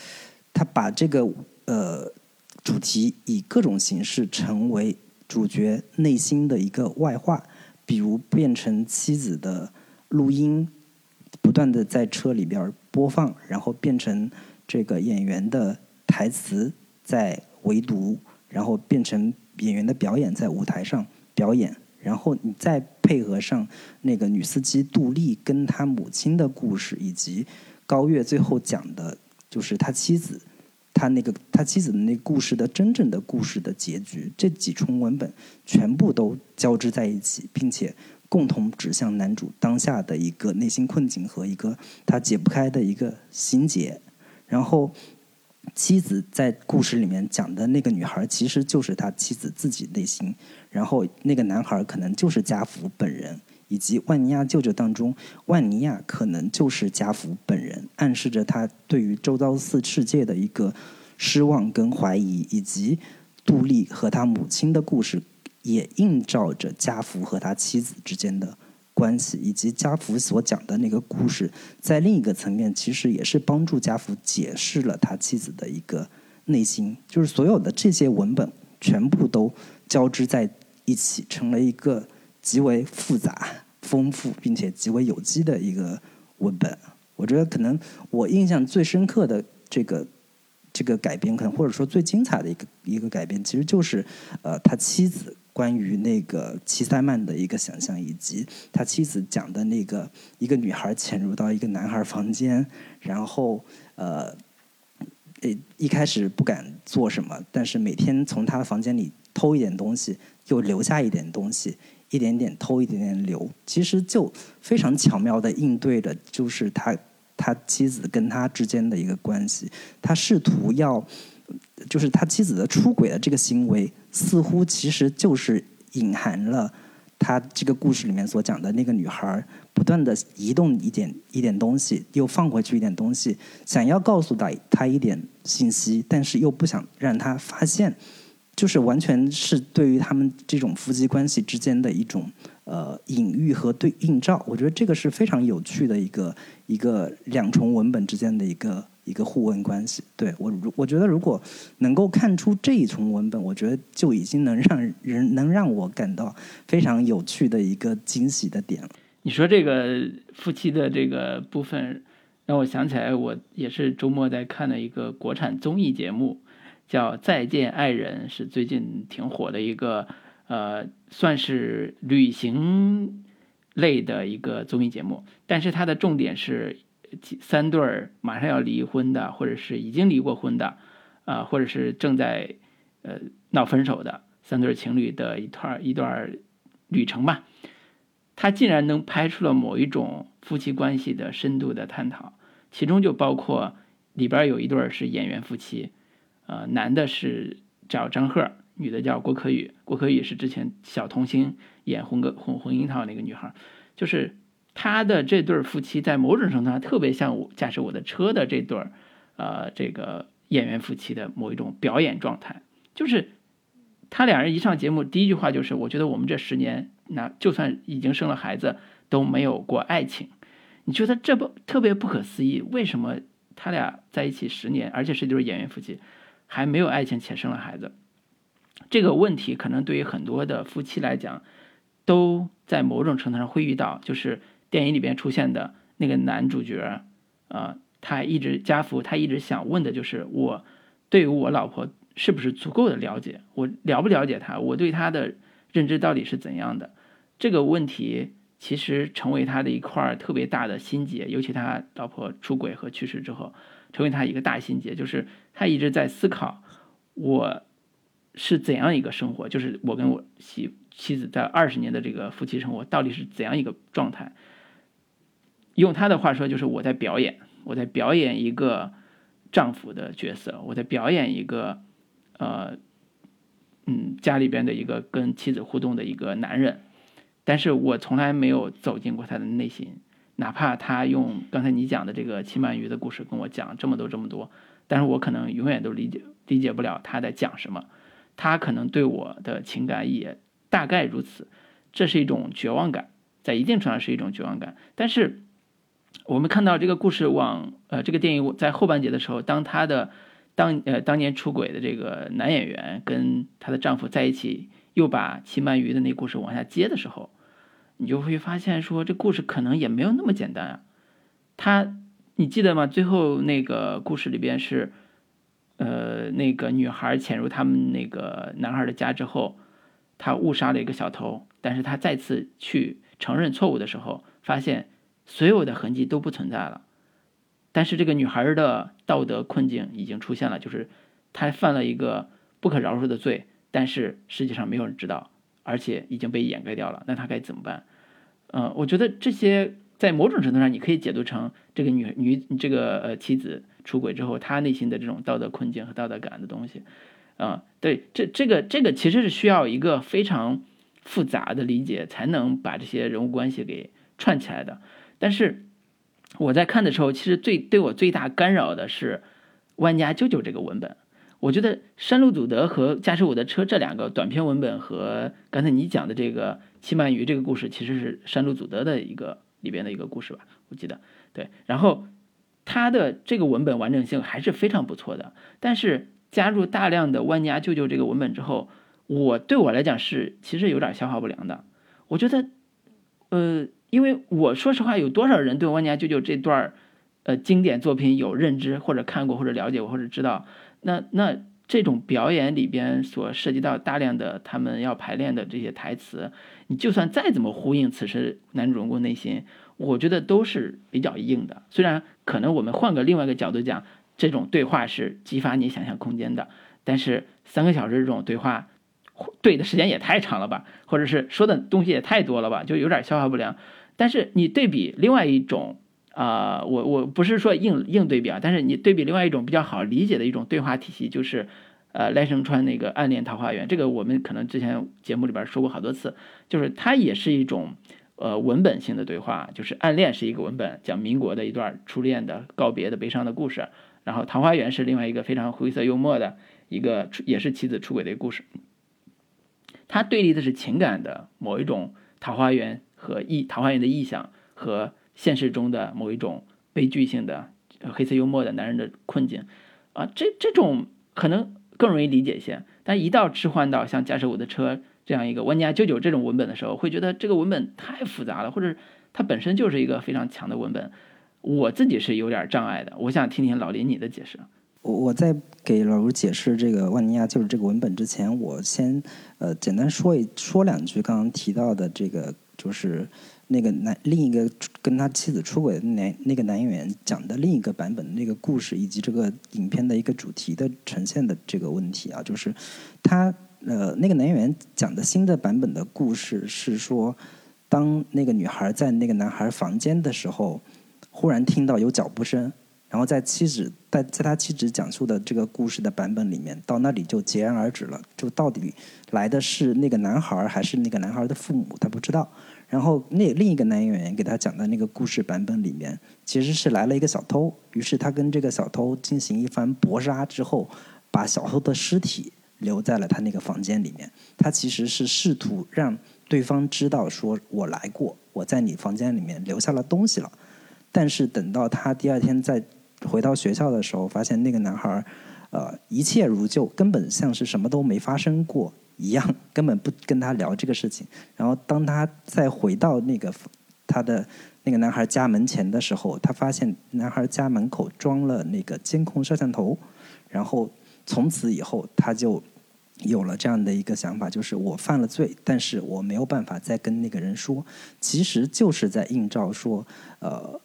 他把这个呃主题以各种形式成为主角内心的一个外化，比如变成妻子的录音，不断的在车里边。播放，然后变成这个演员的台词在围读，然后变成演员的表演在舞台上表演，然后你再配合上那个女司机杜丽跟她母亲的故事，以及高月最后讲的就是他妻子，他那个他妻子的那故事的真正的故事的结局，这几重文本全部都交织在一起，并且。共同指向男主当下的一个内心困境和一个他解不开的一个心结，然后妻子在故事里面讲的那个女孩其实就是他妻子自己内心，然后那个男孩可能就是家福本人，以及万尼亚舅舅当中万尼亚可能就是家福本人，暗示着他对于周遭四世界的一个失望跟怀疑，以及杜丽和他母亲的故事。也映照着家福和他妻子之间的关系，以及家福所讲的那个故事，在另一个层面，其实也是帮助家福解释了他妻子的一个内心。就是所有的这些文本全部都交织在一起，成了一个极为复杂、丰富并且极为有机的一个文本。我觉得，可能我印象最深刻的这个。这个改编可能或者说最精彩的一个一个改编，其实就是呃他妻子关于那个齐塞曼的一个想象，以及他妻子讲的那个一个女孩潜入到一个男孩房间，然后呃一开始不敢做什么，但是每天从他的房间里偷一点东西，又留下一点东西，一点点偷，一点点留，其实就非常巧妙的应对了，就是他。他妻子跟他之间的一个关系，他试图要，就是他妻子的出轨的这个行为，似乎其实就是隐含了他这个故事里面所讲的那个女孩不断的移动一点一点东西，又放回去一点东西，想要告诉他他一点信息，但是又不想让他发现，就是完全是对于他们这种夫妻关系之间的一种。呃，隐喻和对映照，我觉得这个是非常有趣的一个一个两重文本之间的一个一个互问关系。对我，我觉得如果能够看出这一重文本，我觉得就已经能让人能让我感到非常有趣的一个惊喜的点了。你说这个夫妻的这个部分，让我想起来，我也是周末在看的一个国产综艺节目，叫《再见爱人》，是最近挺火的一个。呃，算是旅行类的一个综艺节目，但是它的重点是三对马上要离婚的，或者是已经离过婚的，啊，或者是正在呃闹分手的三对情侣的一段一段旅程吧。他竟然能拍出了某一种夫妻关系的深度的探讨，其中就包括里边有一对是演员夫妻，呃，男的是叫张赫。女的叫郭可宇，郭可宇是之前小童星演红个红红樱桃那个女孩，就是他的这对夫妻在某种程度上特别像我驾驶我的车的这对儿，呃，这个演员夫妻的某一种表演状态，就是他俩人一上节目，第一句话就是我觉得我们这十年，那就算已经生了孩子都没有过爱情，你觉得这不特别不可思议？为什么他俩在一起十年，而且是就是演员夫妻？还没有爱情且生了孩子，这个问题可能对于很多的夫妻来讲，都在某种程度上会遇到。就是电影里边出现的那个男主角，啊，他一直家福，他一直想问的就是我对于我老婆是不是足够的了解，我了不了解她，我对她的认知到底是怎样的？这个问题其实成为他的一块特别大的心结，尤其他老婆出轨和去世之后。成为他一个大心结，就是他一直在思考，我是怎样一个生活，就是我跟我妻妻子在二十年的这个夫妻生活到底是怎样一个状态。用他的话说，就是我在表演，我在表演一个丈夫的角色，我在表演一个呃，嗯，家里边的一个跟妻子互动的一个男人，但是我从来没有走进过他的内心。哪怕他用刚才你讲的这个七鳗鱼的故事跟我讲这么多这么多，但是我可能永远都理解理解不了他在讲什么。他可能对我的情感也大概如此，这是一种绝望感，在一定程度上是一种绝望感。但是我们看到这个故事往呃这个电影在后半节的时候，当他的当呃当年出轨的这个男演员跟她的丈夫在一起，又把齐鳗鱼的那故事往下接的时候。你就会发现，说这故事可能也没有那么简单啊。他，你记得吗？最后那个故事里边是，呃，那个女孩潜入他们那个男孩的家之后，他误杀了一个小偷，但是他再次去承认错误的时候，发现所有的痕迹都不存在了。但是这个女孩的道德困境已经出现了，就是她犯了一个不可饶恕的罪，但是实际上没有人知道。而且已经被掩盖掉了，那她该怎么办？嗯，我觉得这些在某种程度上，你可以解读成这个女女这个呃妻子出轨之后，她内心的这种道德困境和道德感的东西。啊，对，这这个这个其实是需要一个非常复杂的理解，才能把这些人物关系给串起来的。但是我在看的时候，其实最对我最大干扰的是《万家舅舅》这个文本。我觉得山路祖德和驾驶我的车这两个短篇文本和刚才你讲的这个七鳗鱼这个故事，其实是山路祖德的一个里边的一个故事吧？我记得对。然后它的这个文本完整性还是非常不错的，但是加入大量的万家舅舅这个文本之后，我对我来讲是其实有点消化不良的。我觉得，呃，因为我说实话，有多少人对万家舅舅这段呃经典作品有认知，或者看过，或者了解过，或者知道？那那这种表演里边所涉及到大量的他们要排练的这些台词，你就算再怎么呼应此时男主人公内心，我觉得都是比较硬的。虽然可能我们换个另外一个角度讲，这种对话是激发你想象空间的，但是三个小时这种对话，对的时间也太长了吧，或者是说的东西也太多了吧，就有点消化不良。但是你对比另外一种。啊，我我不是说硬硬对比啊，但是你对比另外一种比较好理解的一种对话体系，就是，呃，赖声川那个《暗恋桃花源》，这个我们可能之前节目里边说过好多次，就是它也是一种，呃，文本性的对话，就是《暗恋》是一个文本，讲民国的一段初恋的告别的悲伤的故事，然后《桃花源》是另外一个非常灰色幽默的一个，也是妻子出轨的故事，它对立的是情感的某一种桃花源和意桃花源的意象和。现实中的某一种悲剧性的黑色幽默的男人的困境，啊，这这种可能更容易理解一些。但一到置换到像驾驶我的车这样一个万家舅舅这种文本的时候，会觉得这个文本太复杂了，或者它本身就是一个非常强的文本，我自己是有点障碍的。我想听听老林你的解释。我我在给老卢解释这个万尼亚就是这个文本之前，我先呃简单说一说两句刚刚提到的这个就是。那个男另一个跟他妻子出轨的男那个男演员讲的另一个版本的那个故事，以及这个影片的一个主题的呈现的这个问题啊，就是他呃那个男演员讲的新的版本的故事是说，当那个女孩在那个男孩房间的时候，忽然听到有脚步声，然后在妻子在在他妻子讲述的这个故事的版本里面，到那里就戛然而止了。就到底来的是那个男孩还是那个男孩的父母，他不知道。然后那另一个男演员给他讲的那个故事版本里面，其实是来了一个小偷，于是他跟这个小偷进行一番搏杀之后，把小偷的尸体留在了他那个房间里面。他其实是试图让对方知道说我来过，我在你房间里面留下了东西了。但是等到他第二天再回到学校的时候，发现那个男孩儿，呃，一切如旧，根本像是什么都没发生过一样，根本不跟他聊这个事情。然后当他再回到那个他的那个男孩家门前的时候，他发现男孩家门口装了那个监控摄像头。然后从此以后，他就有了这样的一个想法，就是我犯了罪，但是我没有办法再跟那个人说，其实就是在映照说，呃。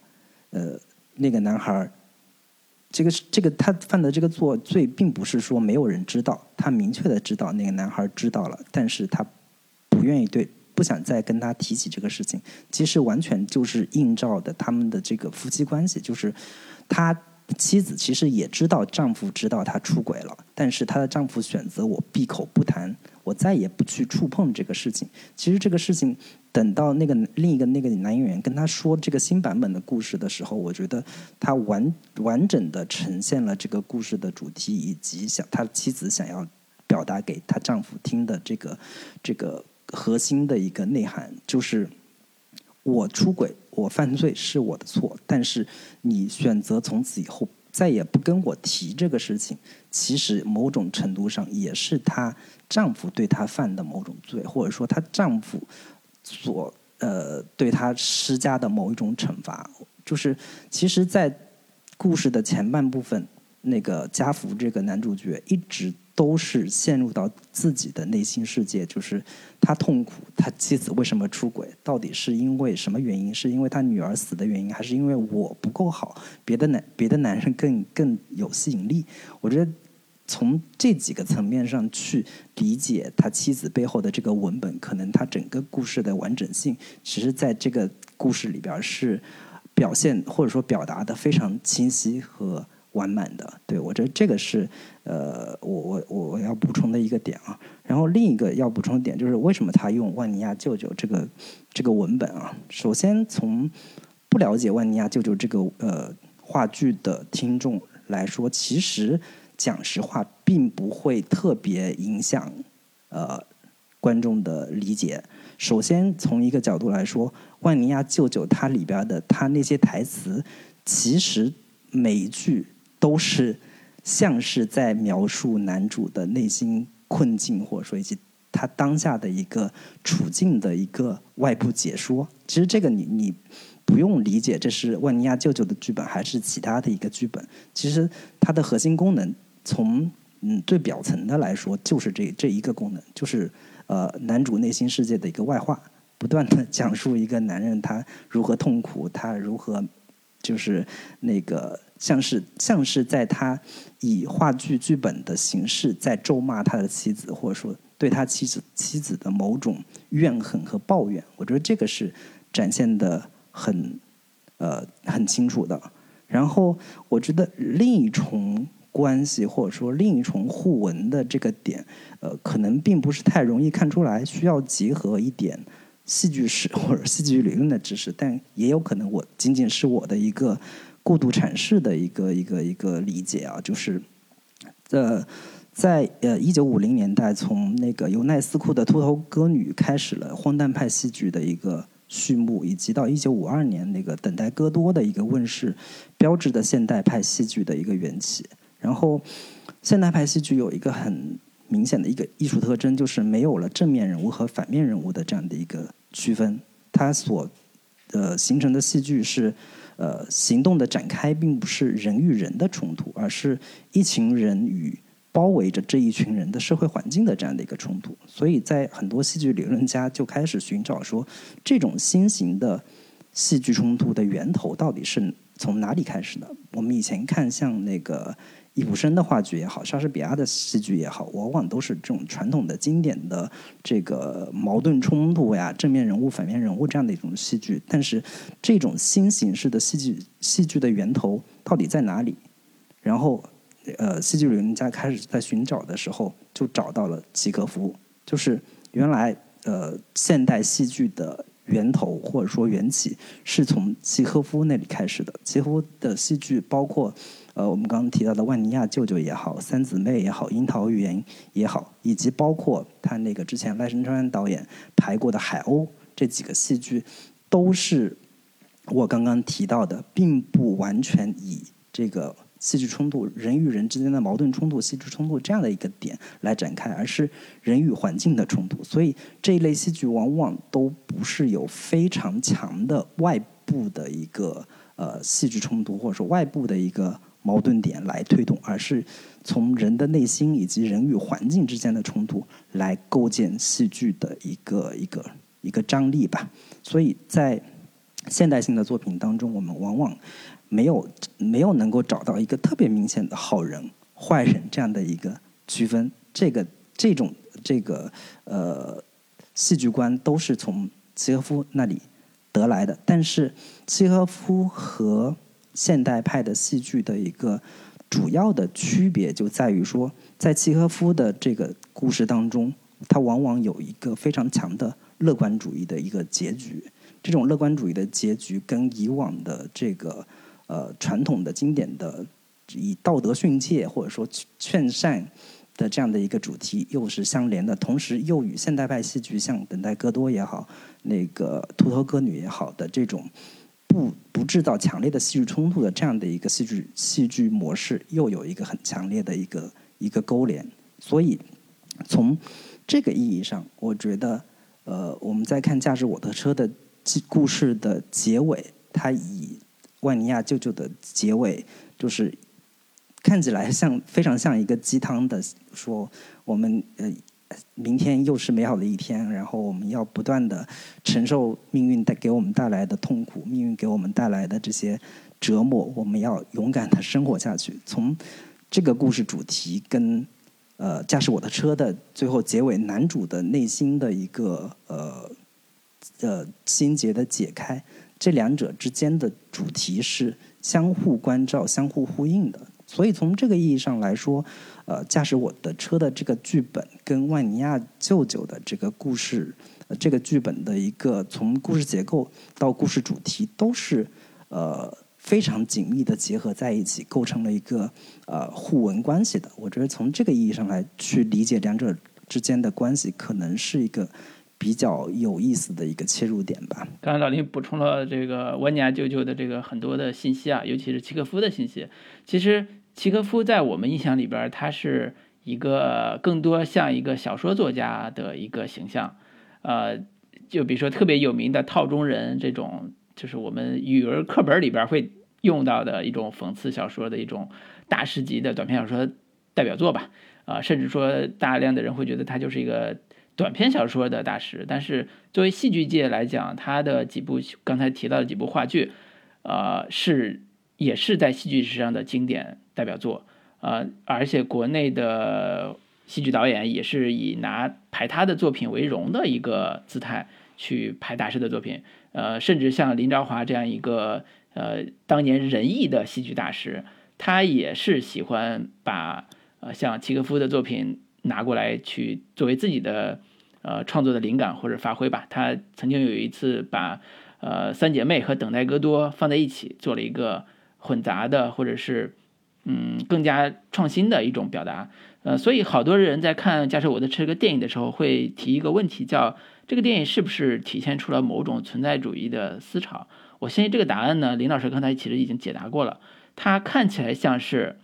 呃，那个男孩，这个是这个他犯的这个作罪，并不是说没有人知道，他明确的知道那个男孩知道了，但是他不愿意对，不想再跟他提起这个事情。其实完全就是映照的他们的这个夫妻关系，就是他妻子其实也知道丈夫知道他出轨了，但是她的丈夫选择我闭口不谈，我再也不去触碰这个事情。其实这个事情。等到那个另一个那个男演员跟他说这个新版本的故事的时候，我觉得他完完整的呈现了这个故事的主题以及想他妻子想要表达给她丈夫听的这个这个核心的一个内涵，就是我出轨，我犯罪是我的错，但是你选择从此以后再也不跟我提这个事情，其实某种程度上也是她丈夫对她犯的某种罪，或者说她丈夫。所呃对他施加的某一种惩罚，就是其实，在故事的前半部分，那个家福这个男主角一直都是陷入到自己的内心世界，就是他痛苦，他妻子为什么出轨，到底是因为什么原因？是因为他女儿死的原因，还是因为我不够好，别的男别的男人更更有吸引力？我觉得。从这几个层面上去理解他妻子背后的这个文本，可能他整个故事的完整性，其实在这个故事里边是表现或者说表达的非常清晰和完满的。对我觉得这个是呃，我我我要补充的一个点啊。然后另一个要补充的点就是为什么他用万尼亚舅舅这个这个文本啊？首先从不了解万尼亚舅舅这个呃话剧的听众来说，其实。讲实话，并不会特别影响呃观众的理解。首先，从一个角度来说，万尼亚舅舅他里边的他那些台词，其实每一句都是像是在描述男主的内心困境，或者说以及他当下的一个处境的一个外部解说。其实这个你你不用理解这是万尼亚舅舅的剧本还是其他的一个剧本，其实它的核心功能。从嗯最表层的来说，就是这这一个功能，就是呃男主内心世界的一个外化，不断的讲述一个男人他如何痛苦，他如何就是那个像是像是在他以话剧剧本的形式在咒骂他的妻子，或者说对他妻子妻子的某种怨恨和抱怨。我觉得这个是展现的很呃很清楚的。然后我觉得另一重。关系或者说另一重互文的这个点，呃，可能并不是太容易看出来，需要结合一点戏剧史或者戏剧理论的知识，但也有可能我仅仅是我的一个过度阐释的一个一个一个理解啊，就是呃，在呃一九五零年代，从那个由奈斯库的《秃头歌女》开始了荒诞派戏剧的一个序幕，以及到一九五二年那个等待戈多的一个问世，标志的现代派戏剧的一个缘起。然后，现代派戏剧有一个很明显的一个艺术特征，就是没有了正面人物和反面人物的这样的一个区分。它所呃形成的戏剧是呃行动的展开，并不是人与人的冲突，而是一群人与包围着这一群人的社会环境的这样的一个冲突。所以在很多戏剧理论家就开始寻找说，这种新型的戏剧冲突的源头到底是从哪里开始的？我们以前看像那个易卜生的话剧也好，莎士比亚的戏剧也好，往往都是这种传统的经典的这个矛盾冲突呀、正面人物、反面人物这样的一种戏剧。但是这种新形式的戏剧戏剧的源头到底在哪里？然后，呃，戏剧理论家开始在寻找的时候，就找到了契诃夫，就是原来呃现代戏剧的。源头或者说缘起是从契诃夫那里开始的。契诃夫的戏剧包括，呃，我们刚刚提到的《万尼亚舅舅》也好，《三姊妹》也好，《樱桃园》也好，以及包括他那个之前赖声川导演排过的《海鸥》这几个戏剧，都是我刚刚提到的，并不完全以这个。戏剧冲突，人与人之间的矛盾冲突，戏剧冲突这样的一个点来展开，而是人与环境的冲突。所以这一类戏剧往往都不是有非常强的外部的一个呃戏剧冲突，或者说外部的一个矛盾点来推动，而是从人的内心以及人与环境之间的冲突来构建戏剧的一个一个一个张力吧。所以在现代性的作品当中，我们往往。没有没有能够找到一个特别明显的好人坏人这样的一个区分，这个这种这个呃戏剧观都是从契诃夫那里得来的。但是契诃夫和现代派的戏剧的一个主要的区别就在于说，在契诃夫的这个故事当中，他往往有一个非常强的乐观主义的一个结局。这种乐观主义的结局跟以往的这个。呃，传统的经典的以道德训诫或者说劝善的这样的一个主题又是相连的，同时又与现代派戏剧像《等待戈多》也好，那个《秃头歌女》也好的这种不不制造强烈的戏剧冲突的这样的一个戏剧戏剧模式，又有一个很强烈的一个一个勾连。所以从这个意义上，我觉得，呃，我们在看《驾驶我的车》的故事的结尾，它以万尼亚舅舅的结尾就是看起来像非常像一个鸡汤的说，我们呃明天又是美好的一天，然后我们要不断的承受命运带给我们带来的痛苦，命运给我们带来的这些折磨，我们要勇敢的生活下去。从这个故事主题跟呃驾驶我的车的最后结尾，男主的内心的一个呃呃心结的解开。这两者之间的主题是相互关照、相互呼应的，所以从这个意义上来说，呃，驾驶我的车的这个剧本跟万尼亚舅舅的这个故事，呃，这个剧本的一个从故事结构到故事主题都是呃非常紧密的结合在一起，构成了一个呃互文关系的。我觉得从这个意义上来去理解两者之间的关系，可能是一个。比较有意思的一个切入点吧。刚才老林补充了这个温尼亚舅舅的这个很多的信息啊，尤其是契诃夫的信息。其实契诃夫在我们印象里边，他是一个更多像一个小说作家的一个形象。呃，就比如说特别有名的套中人这种，就是我们语文课本里边会用到的一种讽刺小说的一种大师级的短篇小说代表作吧。啊，甚至说大量的人会觉得他就是一个。短篇小说的大师，但是作为戏剧界来讲，他的几部刚才提到的几部话剧，呃，是也是在戏剧史上的经典代表作，呃，而且国内的戏剧导演也是以拿排他的作品为荣的一个姿态去排大师的作品，呃，甚至像林昭华这样一个呃当年仁义的戏剧大师，他也是喜欢把呃像契诃夫的作品。拿过来去作为自己的呃创作的灵感或者发挥吧。他曾经有一次把呃三姐妹和等待戈多放在一起，做了一个混杂的或者是嗯更加创新的一种表达。呃，所以好多人在看《驾驶我的车》这个电影的时候，会提一个问题，叫这个电影是不是体现出了某种存在主义的思潮？我相信这个答案呢，林老师刚才其实已经解答过了。它看起来像是。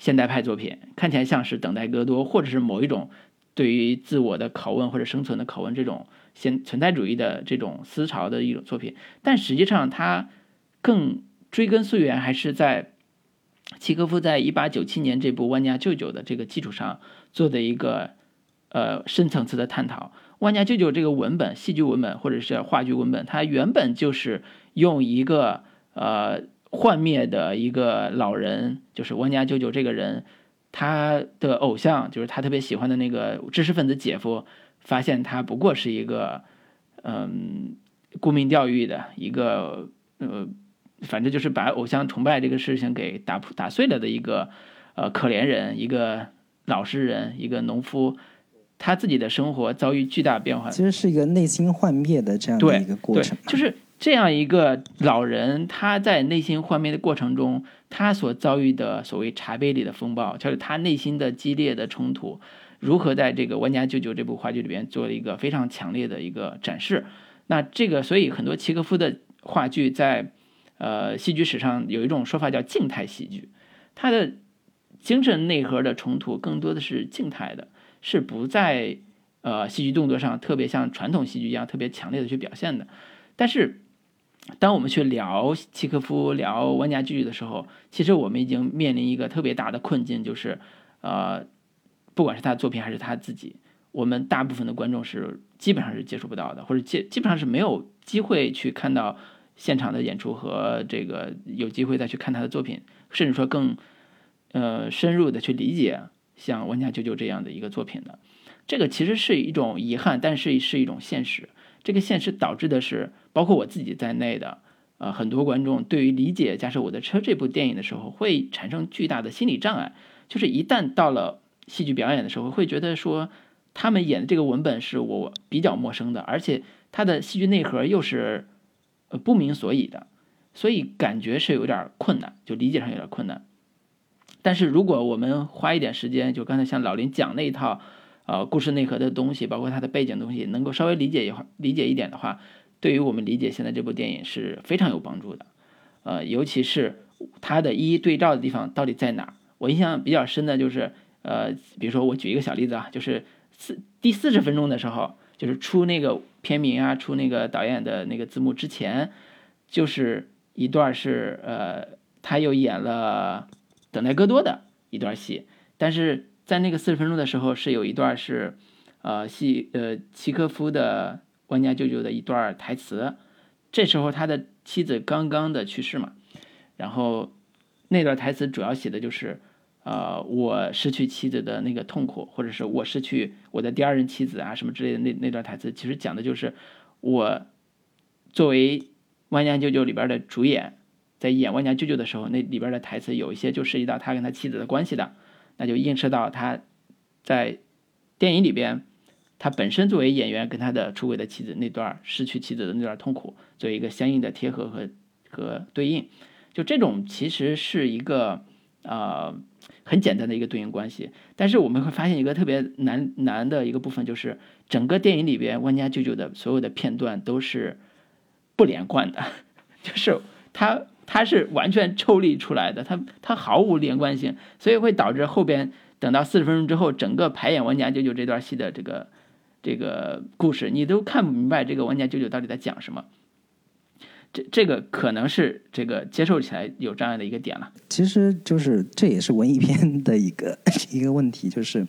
现代派作品看起来像是等待戈多，或者是某一种对于自我的拷问或者生存的拷问，这种现存在主义的这种思潮的一种作品。但实际上，它更追根溯源，还是在契诃夫在一八九七年这部《万家舅舅》的这个基础上做的一个呃深层次的探讨。《万家舅舅》这个文本，戏剧文本或者是话剧文本，它原本就是用一个呃幻灭的一个老人，就是温家舅舅这个人，他的偶像就是他特别喜欢的那个知识分子姐夫，发现他不过是一个嗯沽名钓誉的一个呃，反正就是把偶像崇拜这个事情给打破打碎了的一个呃可怜人，一个老实人，一个农夫。他自己的生活遭遇巨大变化，其实是一个内心幻灭的这样的一个过程。就是这样一个老人，他在内心幻灭的过程中，他所遭遇的所谓茶杯里的风暴，就是他内心的激烈的冲突，如何在这个《万家舅舅》这部话剧里边做了一个非常强烈的一个展示。那这个，所以很多契诃夫的话剧在呃戏剧史上有一种说法叫静态戏剧，他的精神内核的冲突更多的是静态的。是不在呃戏剧动作上特别像传统戏剧一样特别强烈的去表现的，但是当我们去聊契诃夫、聊万家剧的时候，其实我们已经面临一个特别大的困境，就是呃，不管是他的作品还是他自己，我们大部分的观众是基本上是接触不到的，或者基基本上是没有机会去看到现场的演出和这个有机会再去看他的作品，甚至说更呃深入的去理解。像《万家舅舅》这样的一个作品的，这个其实是一种遗憾，但是是一种现实。这个现实导致的是，包括我自己在内的，呃，很多观众对于理解《驾驶我的车》这部电影的时候，会产生巨大的心理障碍。就是一旦到了戏剧表演的时候，会觉得说，他们演的这个文本是我比较陌生的，而且他的戏剧内核又是呃不明所以的，所以感觉是有点困难，就理解上有点困难。但是如果我们花一点时间，就刚才像老林讲那一套，呃，故事内核的东西，包括它的背景东西，能够稍微理解一会理解一点的话，对于我们理解现在这部电影是非常有帮助的。呃，尤其是它的一一对照的地方到底在哪儿？我印象比较深的就是，呃，比如说我举一个小例子啊，就是四第四十分钟的时候，就是出那个片名啊，出那个导演的那个字幕之前，就是一段是呃，他又演了。等待戈多的一段戏，但是在那个四十分钟的时候，是有一段是，呃，戏呃契科夫的万家舅舅的一段台词。这时候他的妻子刚刚的去世嘛，然后那段台词主要写的就是，呃，我失去妻子的那个痛苦，或者是我失去我的第二任妻子啊什么之类的那那段台词，其实讲的就是我作为万家舅舅里边的主演。在演万家舅舅的时候，那里边的台词有一些就涉及到他跟他妻子的关系的，那就映射到他在电影里边，他本身作为演员跟他的出轨的妻子那段失去妻子的那段痛苦，做一个相应的贴合和和对应。就这种其实是一个呃很简单的一个对应关系，但是我们会发现一个特别难难的一个部分，就是整个电影里边万家舅舅的所有的片段都是不连贯的，(laughs) 就是他。它是完全抽离出来的，它它毫无连贯性，所以会导致后边等到四十分钟之后，整个排演《玩家舅舅》这段戏的这个这个故事，你都看不明白这个《玩家舅舅》到底在讲什么。这这个可能是这个接受起来有障碍的一个点了。其实就是这也是文艺片的一个 (laughs) 一个问题，就是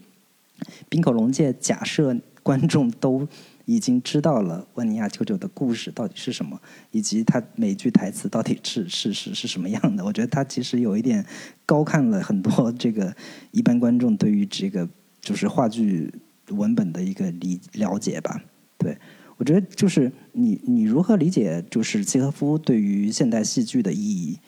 冰口龙介假设观众都。已经知道了万尼亚舅舅的故事到底是什么，以及他每句台词到底是是是是什么样的。(laughs) 我觉得他其实有一点高看了很多这个一般观众对于这个就是话剧文本的一个理了解吧。对我觉得就是你你如何理解就是契诃夫对于现代戏剧的意义？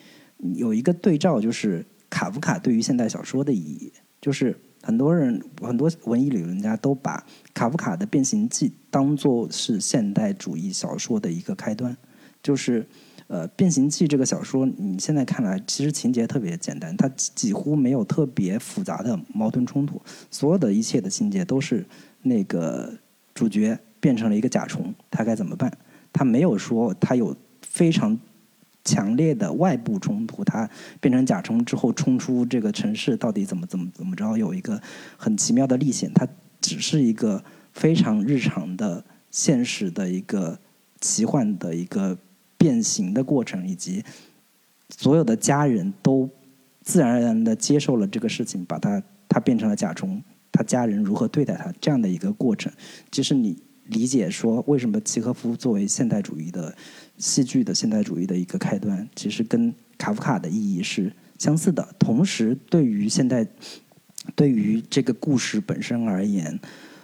有一个对照就是卡夫卡对于现代小说的意义，就是。很多人，很多文艺理论家都把卡夫卡的《变形记》当做是现代主义小说的一个开端。就是，呃，《变形记》这个小说，你现在看来其实情节特别简单，它几乎没有特别复杂的矛盾冲突，所有的一切的情节都是那个主角变成了一个甲虫，他该怎么办？他没有说他有非常。强烈的外部冲突，它变成甲虫之后冲出这个城市，到底怎么怎么怎么着？有一个很奇妙的历险，它只是一个非常日常的、现实的一个奇幻的一个变形的过程，以及所有的家人都自然而然的接受了这个事情，把它它变成了甲虫，他家人如何对待他这样的一个过程。其实你理解说，为什么契诃夫作为现代主义的。戏剧的现代主义的一个开端，其实跟卡夫卡的意义是相似的。同时，对于现代，对于这个故事本身而言，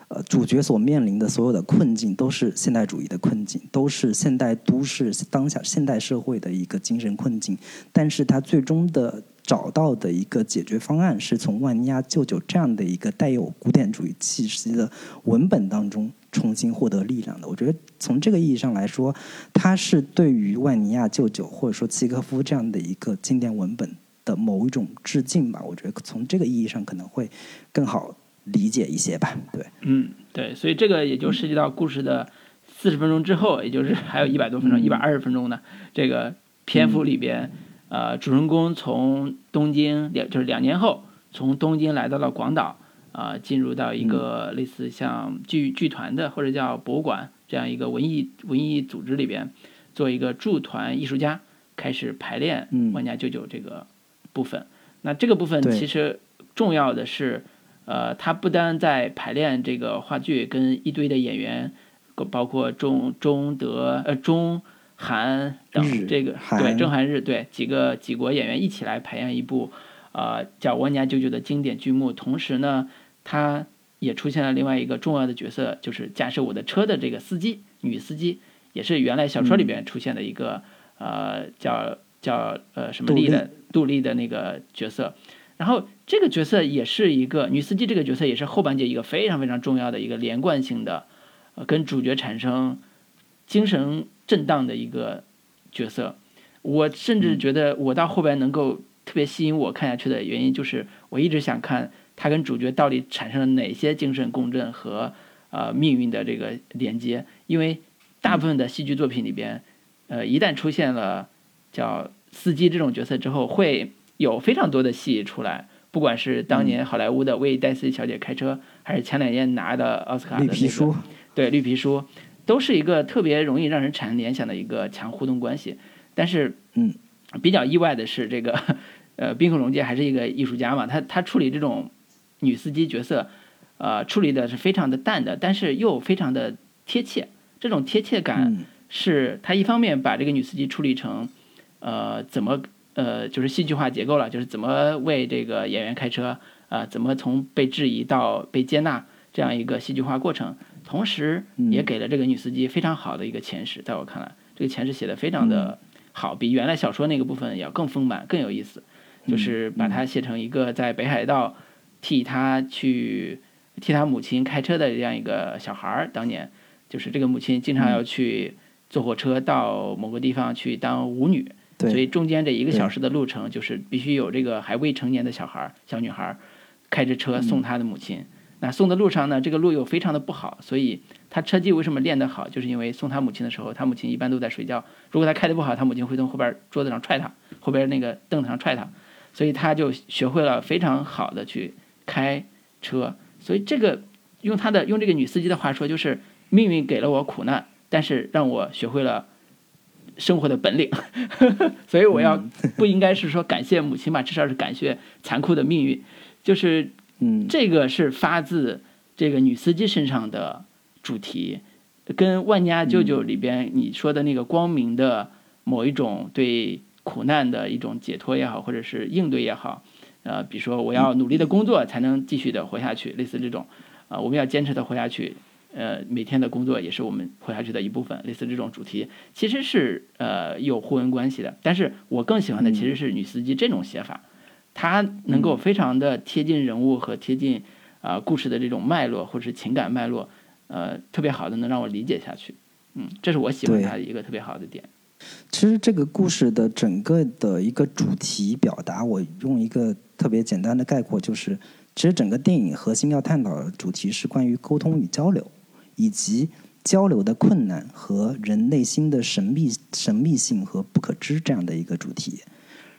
呃，主角所面临的所有的困境都是现代主义的困境，都是现代都市当下现代社会的一个精神困境。但是他最终的找到的一个解决方案，是从万尼亚舅舅这样的一个带有古典主义气息的文本当中重新获得力量的。我觉得从这个意义上来说，它是对于万尼亚舅舅或者说契诃夫这样的一个经典文本的某一种致敬吧。我觉得从这个意义上可能会更好。理解一些吧，对，嗯，对，所以这个也就涉及到故事的四十分钟之后，也就是还有一百多分钟，一百二十分钟的这个篇幅里边，呃，主人公从东京两就是两年后从东京来到了广岛，啊，进入到一个类似像剧剧团的或者叫博物馆这样一个文艺文艺组织里边，做一个驻团艺术家，开始排练《万家舅舅》这个部分。那这个部分其实重要的是。呃，他不单在排练这个话剧，跟一堆的演员，包括中中德呃中韩等这个对中韩日对几个几国演员一起来排练一部，呃叫《万家舅舅》的经典剧目。同时呢，他也出现了另外一个重要的角色，就是驾驶我的车的这个司机女司机，也是原来小说里边出现的一个呃叫叫呃什么丽的杜丽的那个角色。然后这个角色也是一个女司机，这个角色也是后半节一个非常非常重要的一个连贯性的，呃，跟主角产生精神震荡的一个角色。我甚至觉得我到后边能够特别吸引我看下去的原因，就是我一直想看他跟主角到底产生了哪些精神共振和呃命运的这个连接。因为大部分的戏剧作品里边，呃，一旦出现了叫司机这种角色之后，会。有非常多的戏出来，不管是当年好莱坞的为戴斯小姐开车，还是前两年拿的奥斯卡的那个，对绿皮书，都是一个特别容易让人产生联想的一个强互动关系。但是，嗯，比较意外的是，这个呃，滨口龙介还是一个艺术家嘛，他他处理这种女司机角色，呃，处理的是非常的淡的，但是又非常的贴切。这种贴切感是他一方面把这个女司机处理成，呃，怎么。呃，就是戏剧化结构了，就是怎么为这个演员开车啊，怎么从被质疑到被接纳这样一个戏剧化过程，同时也给了这个女司机非常好的一个前世。在我看来，这个前世写的非常的好，比原来小说那个部分要更丰满、更有意思。就是把它写成一个在北海道替他去替他母亲开车的这样一个小孩儿。当年就是这个母亲经常要去坐火车到某个地方去当舞女。所以中间这一个小时的路程，就是必须有这个还未成年的小孩儿、小女孩儿开着车送她的母亲。那送的路上呢，这个路又非常的不好，所以他车技为什么练得好，就是因为送他母亲的时候，他母亲一般都在睡觉。如果他开得不好，他母亲会从后边桌子上踹他，后边那个凳子上踹他，所以他就学会了非常好的去开车。所以这个用他的用这个女司机的话说，就是命运给了我苦难，但是让我学会了。生活的本领，(laughs) 所以我要不应该是说感谢母亲吧，至少是感谢残酷的命运。就是，嗯，这个是发自这个女司机身上的主题，跟万家舅舅里边你说的那个光明的某一种对苦难的一种解脱也好，或者是应对也好，呃，比如说我要努力的工作才能继续的活下去，类似这种，啊，我们要坚持的活下去。呃，每天的工作也是我们活下去的一部分，类似这种主题，其实是呃有互文关系的。但是我更喜欢的其实是女司机这种写法，它能够非常的贴近人物和贴近啊故事的这种脉络或者是情感脉络，呃，特别好的能让我理解下去。嗯，这是我喜欢他的一个特别好的点。其实这个故事的整个的一个主题表达，我用一个特别简单的概括，就是其实整个电影核心要探讨的主题是关于沟通与交流。以及交流的困难和人内心的神秘神秘性和不可知这样的一个主题，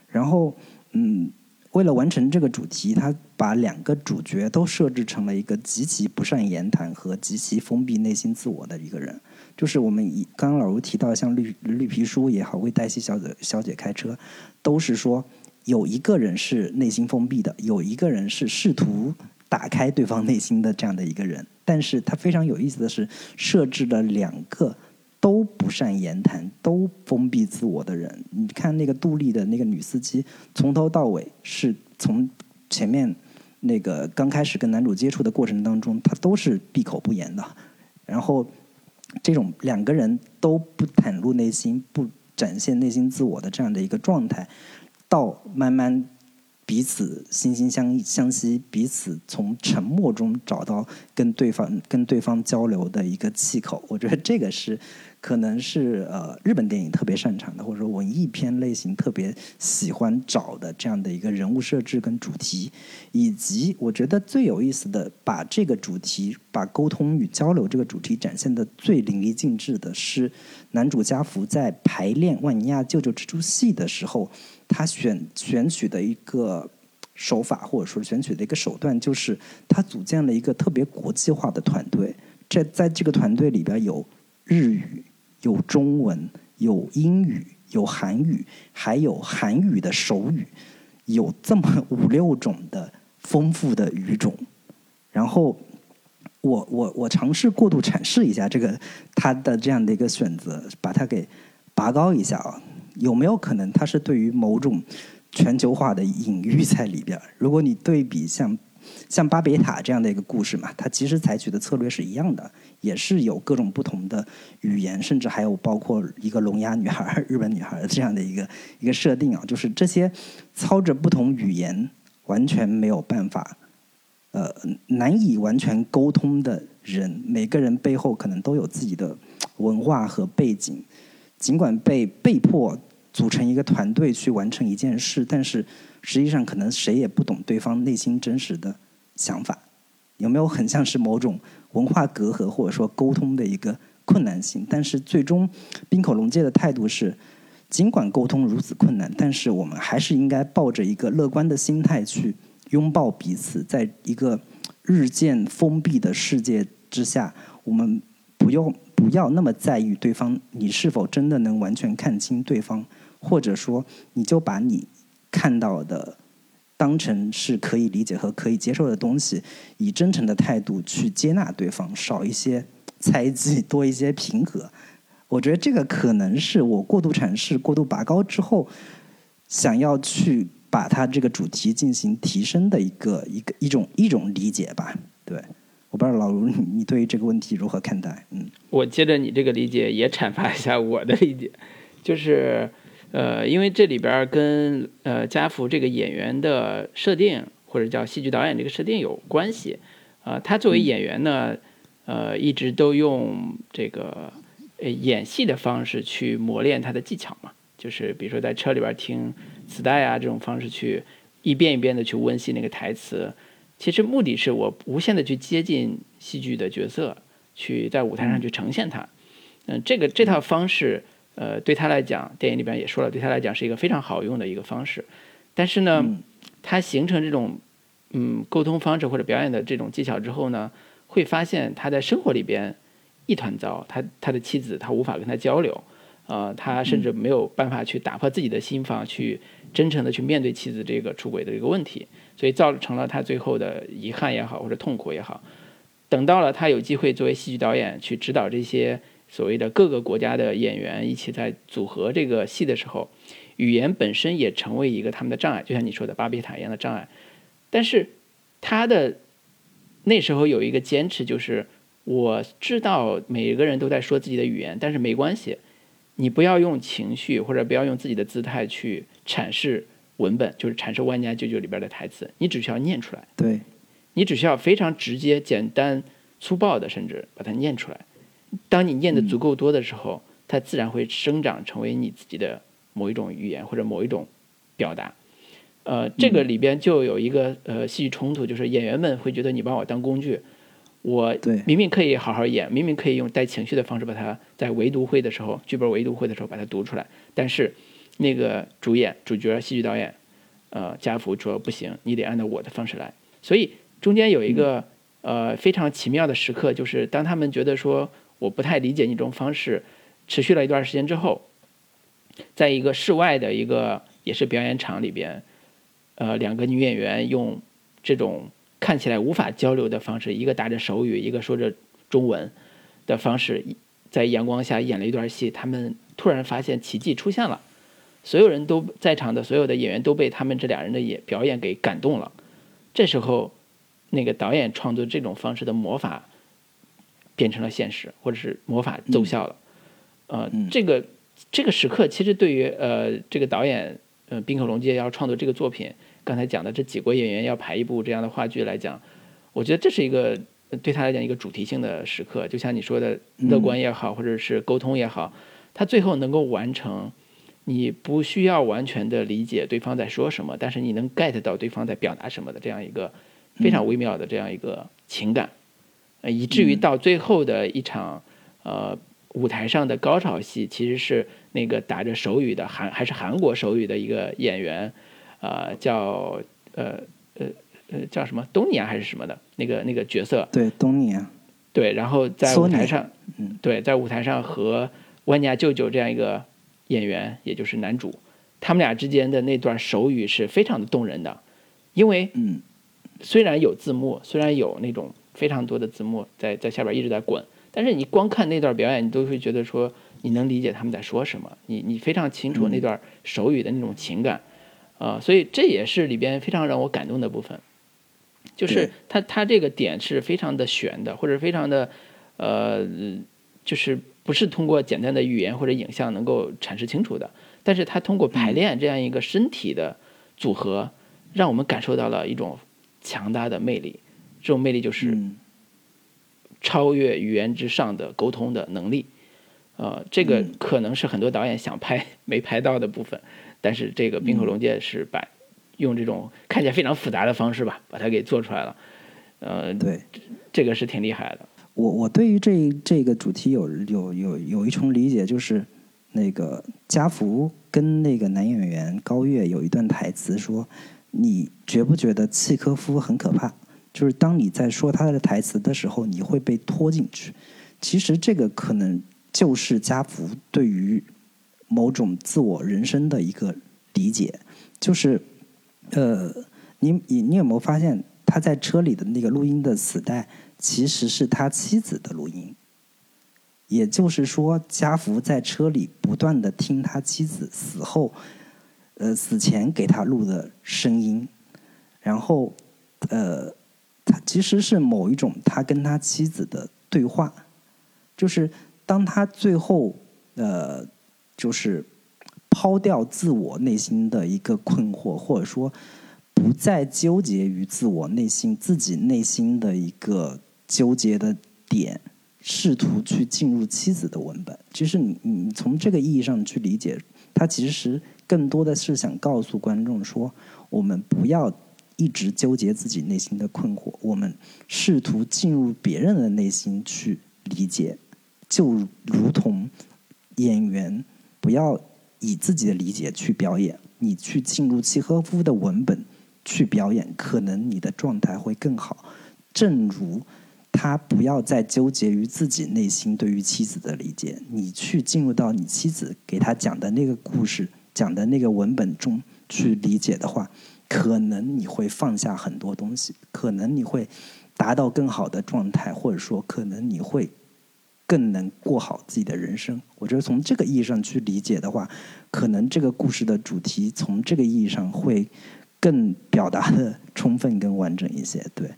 然后，嗯，为了完成这个主题，他把两个主角都设置成了一个极其不善言谈和极其封闭内心自我的一个人。就是我们以刚刚老吴提到，像绿绿皮书也好，为黛西小姐小姐开车，都是说有一个人是内心封闭的，有一个人是试图打开对方内心的这样的一个人。但是他非常有意思的是，设置了两个都不善言谈、都封闭自我的人。你看那个杜丽的那个女司机，从头到尾是从前面那个刚开始跟男主接触的过程当中，她都是闭口不言的。然后这种两个人都不袒露内心、不展现内心自我的这样的一个状态，到慢慢。彼此惺惺相相惜，彼此从沉默中找到跟对方跟对方交流的一个气口。我觉得这个是可能是呃日本电影特别擅长的，或者说文艺片类型特别喜欢找的这样的一个人物设置跟主题。以及我觉得最有意思的，把这个主题，把沟通与交流这个主题展现的最淋漓尽致的是男主家福在排练万尼亚舅舅这出戏的时候。他选选取的一个手法，或者说选取的一个手段，就是他组建了一个特别国际化的团队。这在这个团队里边有日语、有中文、有英语、有韩语，还有韩语的手语，有这么五六种的丰富的语种。然后我我我尝试过度阐释一下这个他的这样的一个选择，把它给拔高一下啊。有没有可能它是对于某种全球化的隐喻在里边？如果你对比像像巴别塔这样的一个故事嘛，它其实采取的策略是一样的，也是有各种不同的语言，甚至还有包括一个聋哑女孩、日本女孩这样的一个一个设定啊，就是这些操着不同语言、完全没有办法呃难以完全沟通的人，每个人背后可能都有自己的文化和背景。尽管被被迫组成一个团队去完成一件事，但是实际上可能谁也不懂对方内心真实的想法。有没有很像是某种文化隔阂，或者说沟通的一个困难性？但是最终冰口龙介的态度是：尽管沟通如此困难，但是我们还是应该抱着一个乐观的心态去拥抱彼此。在一个日渐封闭的世界之下，我们不用。不要那么在意对方，你是否真的能完全看清对方，或者说，你就把你看到的当成是可以理解和可以接受的东西，以真诚的态度去接纳对方，少一些猜忌，多一些平和。我觉得这个可能是我过度阐释、过度拔高之后，想要去把它这个主题进行提升的一个一个一种一种理解吧，对。我不知道老卢，你对于这个问题如何看待？嗯，我接着你这个理解也阐发一下我的理解，就是，呃，因为这里边跟呃家福这个演员的设定或者叫戏剧导演这个设定有关系，啊，他作为演员呢，呃，一直都用这个呃演戏的方式去磨练他的技巧嘛，就是比如说在车里边听磁带啊这种方式去一遍一遍的去温习那个台词。其实目的是我无限的去接近戏剧的角色，去在舞台上去呈现它。嗯，这个这套方式，呃，对他来讲，电影里边也说了，对他来讲是一个非常好用的一个方式。但是呢，他形成这种嗯沟通方式或者表演的这种技巧之后呢，会发现他在生活里边一团糟。他他的妻子他无法跟他交流，呃，他甚至没有办法去打破自己的心房，去真诚的去面对妻子这个出轨的这个问题。所以造成了他最后的遗憾也好，或者痛苦也好。等到了他有机会作为戏剧导演去指导这些所谓的各个国家的演员一起在组合这个戏的时候，语言本身也成为一个他们的障碍，就像你说的巴别塔一样的障碍。但是他的那时候有一个坚持，就是我知道每个人都在说自己的语言，但是没关系，你不要用情绪或者不要用自己的姿态去阐释。文本就是阐释《万家舅舅》里边的台词，你只需要念出来。对，你只需要非常直接、简单、粗暴的，甚至把它念出来。当你念的足够多的时候，它自然会生长成为你自己的某一种语言或者某一种表达。呃，这个里边就有一个呃戏剧冲突，就是演员们会觉得你把我当工具，我明明可以好好演，明明可以用带情绪的方式把它在围读会的时候，剧本围读会的时候把它读出来，但是。那个主演、主角、戏剧导演，呃，家福说不行，你得按照我的方式来。所以中间有一个呃非常奇妙的时刻，就是当他们觉得说我不太理解你这种方式，持续了一段时间之后，在一个室外的一个也是表演场里边，呃，两个女演员用这种看起来无法交流的方式，一个打着手语，一个说着中文的方式，在阳光下演了一段戏，他们突然发现奇迹出现了，所有人都在场的所有的演员都被他们这俩人的演表演给感动了。这时候，那个导演创作这种方式的魔法变成了现实，或者是魔法奏效了。呃，这个这个时刻，其实对于呃这个导演呃滨口龙介要创作这个作品，刚才讲的这几国演员要排一部这样的话剧来讲，我觉得这是一个对他来讲一个主题性的时刻。就像你说的，乐观也好，或者是沟通也好，他最后能够完成，你不需要完全的理解对方在说什么，但是你能 get 到对方在表达什么的这样一个非常微妙的这样一个情感，呃，以至于到最后的一场呃。舞台上的高潮戏其实是那个打着手语的韩还是韩国手语的一个演员，呃，叫呃呃呃叫什么东尼啊还是什么的那个那个角色？对，东尼啊。对，然后在舞台上，嗯，对，在舞台上和万尼亚舅舅这样一个演员，也就是男主，他们俩之间的那段手语是非常的动人的，因为嗯，虽然有字幕，虽然有那种非常多的字幕在在下边一直在滚。但是你光看那段表演，你都会觉得说你能理解他们在说什么，你你非常清楚那段手语的那种情感，啊，所以这也是里边非常让我感动的部分，就是他他这个点是非常的悬的，或者非常的呃，就是不是通过简单的语言或者影像能够阐释清楚的，但是他通过排练这样一个身体的组合，让我们感受到了一种强大的魅力，这种魅力就是。超越语言之上的沟通的能力，呃，这个可能是很多导演想拍没拍到的部分，但是这个冰口龙介是把用这种看起来非常复杂的方式吧，把它给做出来了，呃，对，这个是挺厉害的。我我对于这这个主题有有有有一重理解，就是那个家福跟那个男演员高月有一段台词说：“你觉不觉得契科夫很可怕？”就是当你在说他的台词的时候，你会被拖进去。其实这个可能就是家福对于某种自我人生的一个理解。就是，呃，你你你有没有发现他在车里的那个录音的磁带，其实是他妻子的录音？也就是说，家福在车里不断的听他妻子死后，呃，死前给他录的声音，然后，呃。他其实是某一种他跟他妻子的对话，就是当他最后呃，就是抛掉自我内心的一个困惑，或者说不再纠结于自我内心自己内心的一个纠结的点，试图去进入妻子的文本。其实你你从这个意义上去理解，他其实更多的是想告诉观众说，我们不要。一直纠结自己内心的困惑，我们试图进入别人的内心去理解，就如同演员不要以自己的理解去表演，你去进入契诃夫的文本去表演，可能你的状态会更好。正如他不要再纠结于自己内心对于妻子的理解，你去进入到你妻子给他讲的那个故事、讲的那个文本中去理解的话。可能你会放下很多东西，可能你会达到更好的状态，或者说可能你会更能过好自己的人生。我觉得从这个意义上去理解的话，可能这个故事的主题从这个意义上会更表达的充分、更完整一些。对，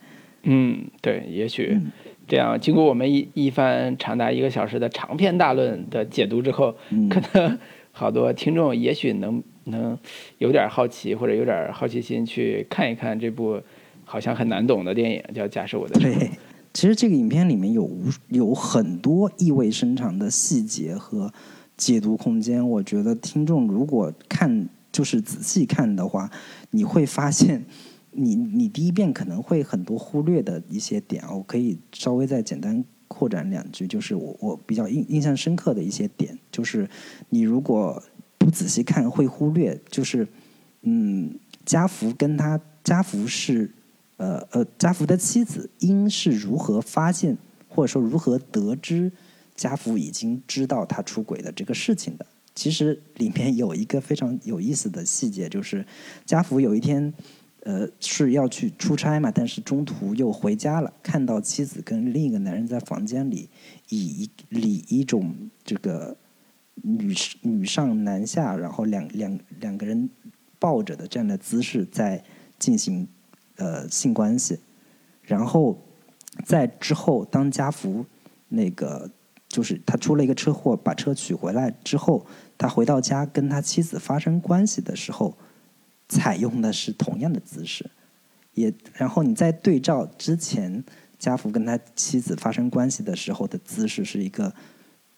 嗯，对，也许这样，经过我们一一番长达一个小时的长篇大论的解读之后，可能好多听众也许能。能有点好奇或者有点好奇心去看一看这部好像很难懂的电影，叫《假设我的对，其实这个影片里面有无有很多意味深长的细节和解读空间。我觉得听众如果看就是仔细看的话，你会发现，你你第一遍可能会很多忽略的一些点。我可以稍微再简单扩展两句，就是我我比较印印象深刻的一些点，就是你如果。不仔细看会忽略，就是，嗯，家福跟他家福是，呃呃，家福的妻子因是如何发现或者说如何得知家福已经知道他出轨的这个事情的？其实里面有一个非常有意思的细节，就是家福有一天，呃，是要去出差嘛，但是中途又回家了，看到妻子跟另一个男人在房间里以以一种这个女女上男下，然后两两两个人抱着的这样的姿势在进行呃性关系，然后在之后当家福那个就是他出了一个车祸，把车取回来之后，他回到家跟他妻子发生关系的时候。采用的是同样的姿势，也然后你再对照之前家福跟他妻子发生关系的时候的姿势是一个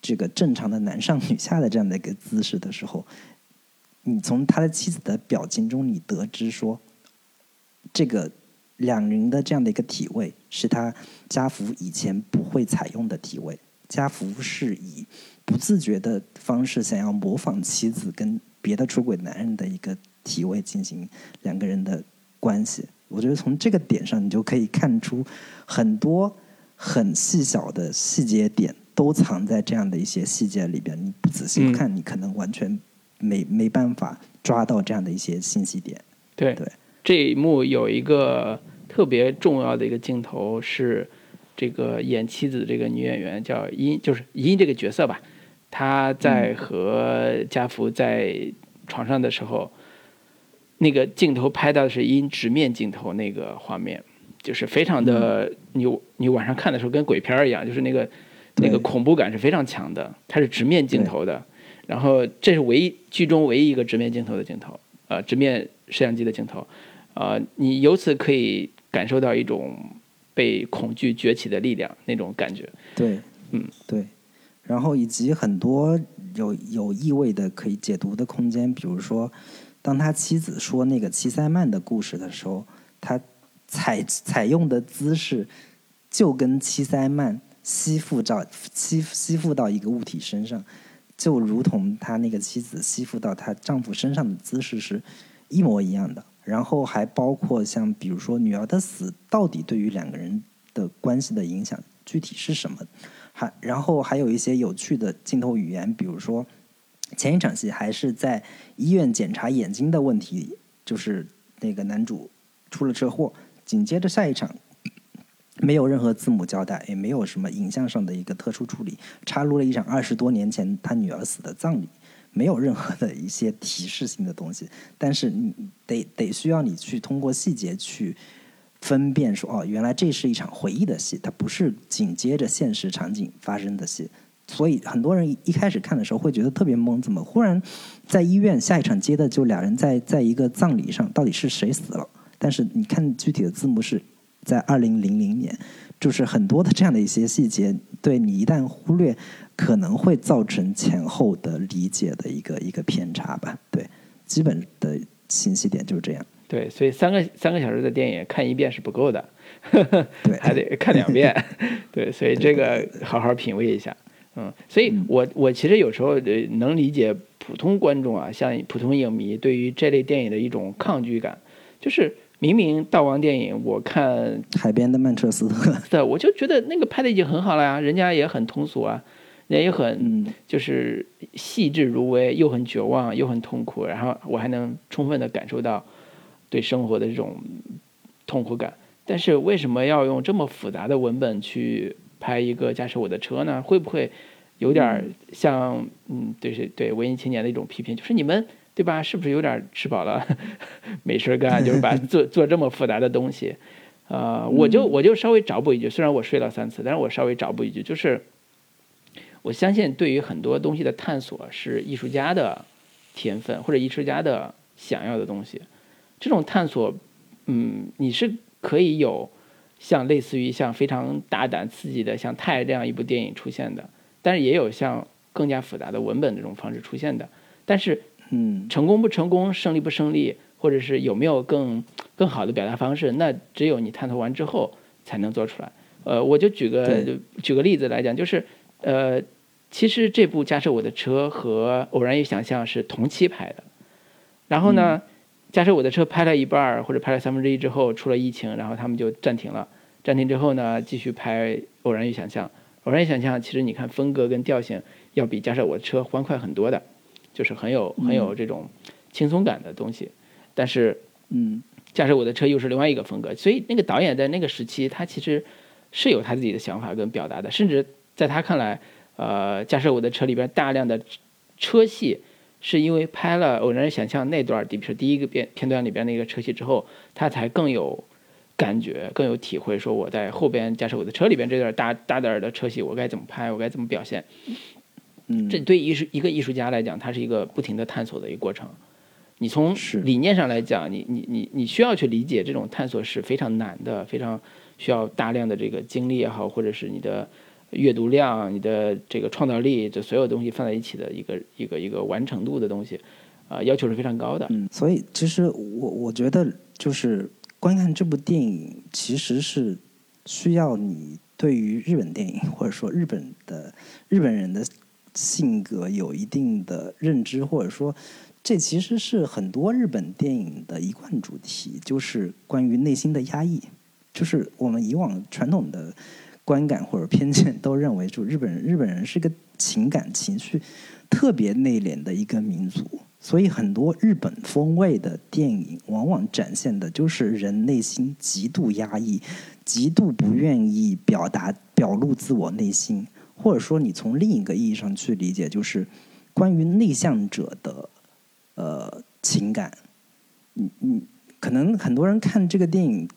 这个正常的男上女下的这样的一个姿势的时候，你从他的妻子的表情中你得知说，这个两人的这样的一个体位是他家福以前不会采用的体位，家福是以不自觉的方式想要模仿妻子跟别的出轨男人的一个。体位进行两个人的关系，我觉得从这个点上，你就可以看出很多很细小的细节点都藏在这样的一些细节里边。你不仔细看，你可能完全没没办法抓到这样的一些信息点。对对，这一幕有一个特别重要的一个镜头是这个演妻子的这个女演员叫殷，就是殷这个角色吧，她在和家福在床上的时候。那个镜头拍到的是因直面镜头那个画面，就是非常的你你晚上看的时候跟鬼片一样，就是那个那个恐怖感是非常强的。它是直面镜头的，然后这是唯一剧中唯一一个直面镜头的镜头，呃，直面摄像机的镜头，呃，你由此可以感受到一种被恐惧崛起的力量那种感觉。对，嗯，对，然后以及很多有有意味的可以解读的空间，比如说。当他妻子说那个齐塞曼的故事的时候，他采采用的姿势就跟齐塞曼吸附到吸吸附到一个物体身上，就如同他那个妻子吸附到她丈夫身上的姿势是一模一样的。然后还包括像比如说女儿的死到底对于两个人的关系的影响具体是什么？还然后还有一些有趣的镜头语言，比如说。前一场戏还是在医院检查眼睛的问题，就是那个男主出了车祸。紧接着下一场，没有任何字母交代，也没有什么影像上的一个特殊处理，插入了一场二十多年前他女儿死的葬礼，没有任何的一些提示性的东西。但是你得得需要你去通过细节去分辨，说哦，原来这是一场回忆的戏，它不是紧接着现实场景发生的戏。所以很多人一开始看的时候会觉得特别懵，怎么忽然在医院下一场接的就俩人在在一个葬礼上，到底是谁死了？但是你看具体的字幕是在二零零零年，就是很多的这样的一些细节，对你一旦忽略，可能会造成前后的理解的一个一个偏差吧。对，基本的信息点就是这样。对，所以三个三个小时的电影看一遍是不够的，对，(laughs) 还得 (laughs) 看两遍。(laughs) 对，所以这个好好品味一下。嗯，所以我我其实有时候能理解普通观众啊，像普通影迷对于这类电影的一种抗拒感，就是明明大王电影，我看海边的曼彻斯特，(laughs) 对，我就觉得那个拍的已经很好了呀，人家也很通俗啊，人也很就是细致入微，又很绝望，又很痛苦，然后我还能充分的感受到对生活的这种痛苦感，但是为什么要用这么复杂的文本去？拍一个驾驶我的车呢，会不会有点像嗯，对是对文艺青年的一种批评？就是你们对吧？是不是有点吃饱了 (laughs) 没事干？就是把做做这么复杂的东西，呃，我就我就稍微找补一句，虽然我睡了三次，但是我稍微找补一句，就是我相信对于很多东西的探索是艺术家的天分或者艺术家的想要的东西，这种探索，嗯，你是可以有。像类似于像非常大胆刺激的像《泰》这样一部电影出现的，但是也有像更加复杂的文本这种方式出现的。但是，嗯，成功不成功，胜利不胜利，或者是有没有更更好的表达方式，那只有你探讨完之后才能做出来。呃，我就举个举个例子来讲，就是呃，其实这部《驾驶我的车》和《偶然与想象》是同期拍的，然后呢？驾驶我的车拍了一半儿或者拍了三分之一之后出了疫情，然后他们就暂停了。暂停之后呢，继续拍《偶然与想象》。《偶然与想象》其实你看风格跟调性要比驾驶我的车欢快很多的，就是很有很有这种轻松感的东西。但是，嗯，驾驶我的车又是另外一个风格。所以那个导演在那个时期，他其实是有他自己的想法跟表达的，甚至在他看来，呃，驾驶我的车里边大量的车戏，是因为拍了《偶然想象》那段，比如第一个片片段里边那个车戏之后，他才更有感觉，更有体会，说我在后边驾驶我的车里边这段大大点儿的车戏，我该怎么拍，我该怎么表现。嗯，这对艺术一个艺术家来讲，它是一个不停的探索的一个过程。你从理念上来讲，你你你你需要去理解这种探索是非常难的，非常需要大量的这个精力也好，或者是你的阅读量、你的这个创造力，这所有东西放在一起的一个一个一个完成度的东西，啊、要求是非常高的。嗯，所以其实我我觉得就是观看这部电影，其实是需要你对于日本电影或者说日本的日本人的性格有一定的认知，或者说这其实是很多日本电影的一贯主题，就是关于内心的压抑。就是我们以往传统的观感或者偏见都认为，就日本人日本人是个情感情绪特别内敛的一个民族，所以很多日本风味的电影往往展现的就是人内心极度压抑，极度不愿意表达表露自我内心，或者说你从另一个意义上去理解，就是关于内向者的呃情感。你你，可能很多人看这个电影，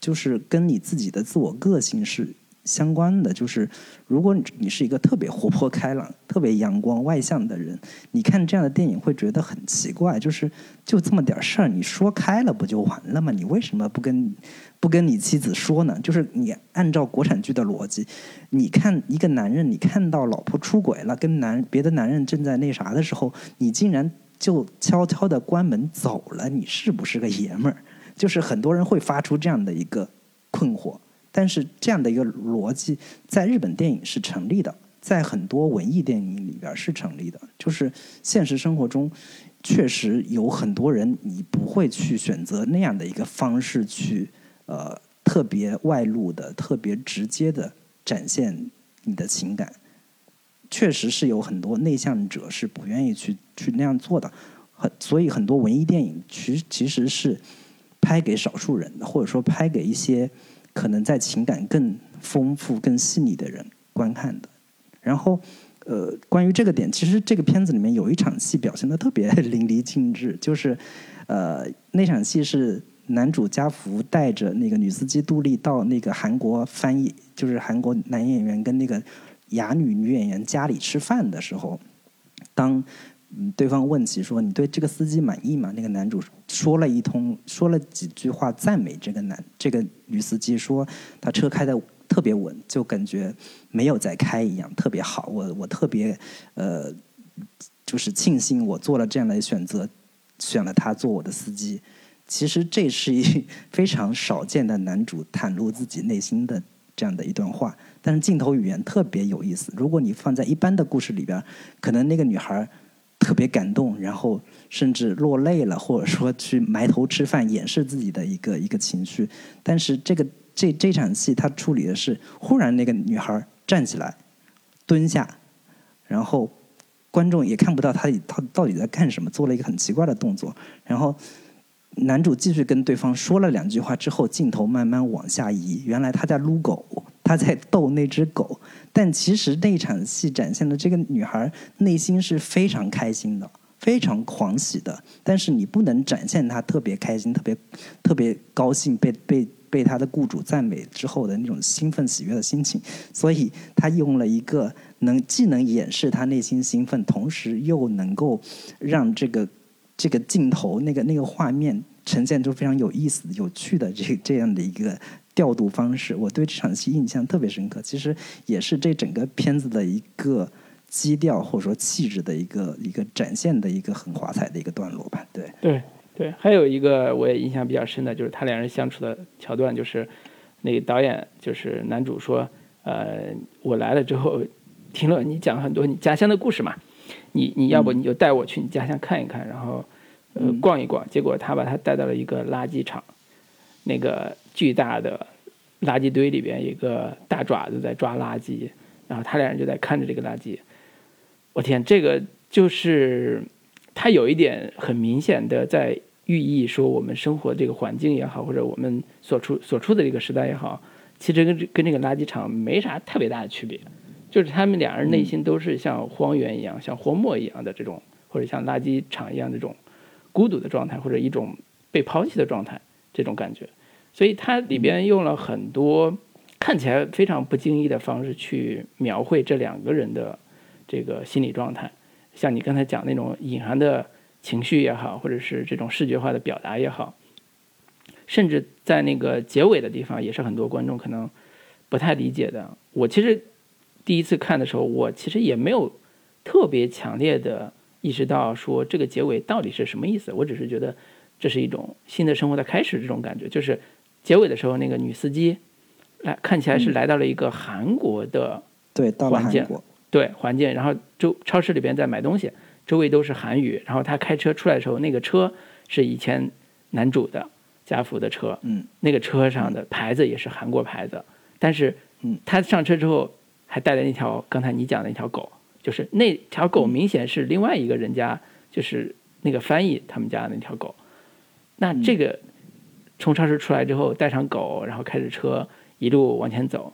就是跟你自己的自我个性是相关的。就是如果你你是一个特别活泼开朗、特别阳光外向的人，你看这样的电影会觉得很奇怪，就是就这么点事儿，你说开了不就完了吗？你为什么不跟不跟你妻子说呢？就是你按照国产剧的逻辑，你看一个男人，你看到老婆出轨了，跟男别的男人正在那啥的时候，你竟然就悄悄的关门走了，你是不是个爷们儿？就是很多人会发出这样的一个困惑，但是这样的一个逻辑在日本电影是成立的，在很多文艺电影里边是成立的。就是现实生活中，确实有很多人你不会去选择那样的一个方式去呃特别外露的、特别直接的展现你的情感。确实是有很多内向者是不愿意去去那样做的，很所以很多文艺电影其其实是拍给少数人的，或者说拍给一些可能在情感更丰富、更细腻的人观看的。然后，呃，关于这个点，其实这个片子里面有一场戏表现的特别淋漓尽致，就是呃那场戏是男主家福带着那个女司机杜丽到那个韩国翻译，就是韩国男演员跟那个哑女女演员家里吃饭的时候，当对方问起说你对这个司机满意吗？那个男主说了一通，说了几句话赞美这个男这个女司机，说他车开的特别稳，就感觉没有在开一样，特别好。我我特别呃，就是庆幸我做了这样的选择，选了他做我的司机。其实这是一 (laughs) 非常少见的男主袒露自己内心的这样的一段话，但是镜头语言特别有意思。如果你放在一般的故事里边，可能那个女孩特别感动，然后甚至落泪了，或者说去埋头吃饭掩饰自己的一个一个情绪。但是这个这这场戏，他处理的是忽然那个女孩站起来，蹲下，然后观众也看不到他他到底在干什么，做了一个很奇怪的动作，然后。男主继续跟对方说了两句话之后，镜头慢慢往下移。原来他在撸狗，他在逗那只狗。但其实那场戏展现的这个女孩内心是非常开心的，非常狂喜的。但是你不能展现她特别开心、特别特别高兴，被被被她的雇主赞美之后的那种兴奋喜悦的心情。所以他用了一个能既能掩饰她内心兴奋，同时又能够让这个。这个镜头，那个那个画面呈现出非常有意思、有趣的 (laughs) 这这样的一个调度方式，我对这场戏印象特别深刻。其实也是这整个片子的一个基调或者说气质的一个一个展现的一个很华彩的一个段落吧。对，对对，还有一个我也印象比较深的，就是他两人相处的桥段，就是那个导演就是男主说，呃，我来了之后，听了你讲很多你家乡的故事嘛，你你要不你就带我去你家乡看一看，然后呃逛一逛。结果他把他带到了一个垃圾场，那个巨大的垃圾堆里边，一个大爪子在抓垃圾，然后他俩人就在看着这个垃圾。我天，这个就是他有一点很明显的在寓意说我们生活这个环境也好，或者我们所处所处的这个时代也好，其实跟跟这个垃圾场没啥特别大的区别，就是他们俩人内心都是像荒原一样、像荒漠一样的这种，或者像垃圾场一样这种孤独的状态，或者一种被抛弃的状态这种感觉。所以它里边用了很多看起来非常不经意的方式去描绘这两个人的这个心理状态，像你刚才讲那种隐含的情绪也好，或者是这种视觉化的表达也好，甚至在那个结尾的地方，也是很多观众可能不太理解的。我其实第一次看的时候，我其实也没有特别强烈的意识到说这个结尾到底是什么意思，我只是觉得这是一种新的生活的开始，这种感觉就是。结尾的时候，那个女司机来看起来是来到了一个韩国的对，到了韩国，对环境，然后周超市里边在买东西，周围都是韩语。然后她开车出来的时候，那个车是以前男主的家福的车，嗯，那个车上的牌子也是韩国牌子。但是，嗯，他上车之后还带了那条刚才你讲的那条狗，就是那条狗明显是另外一个人家，就是那个翻译他们家的那条狗。那这个。从超市出来之后，带上狗，然后开着车一路往前走，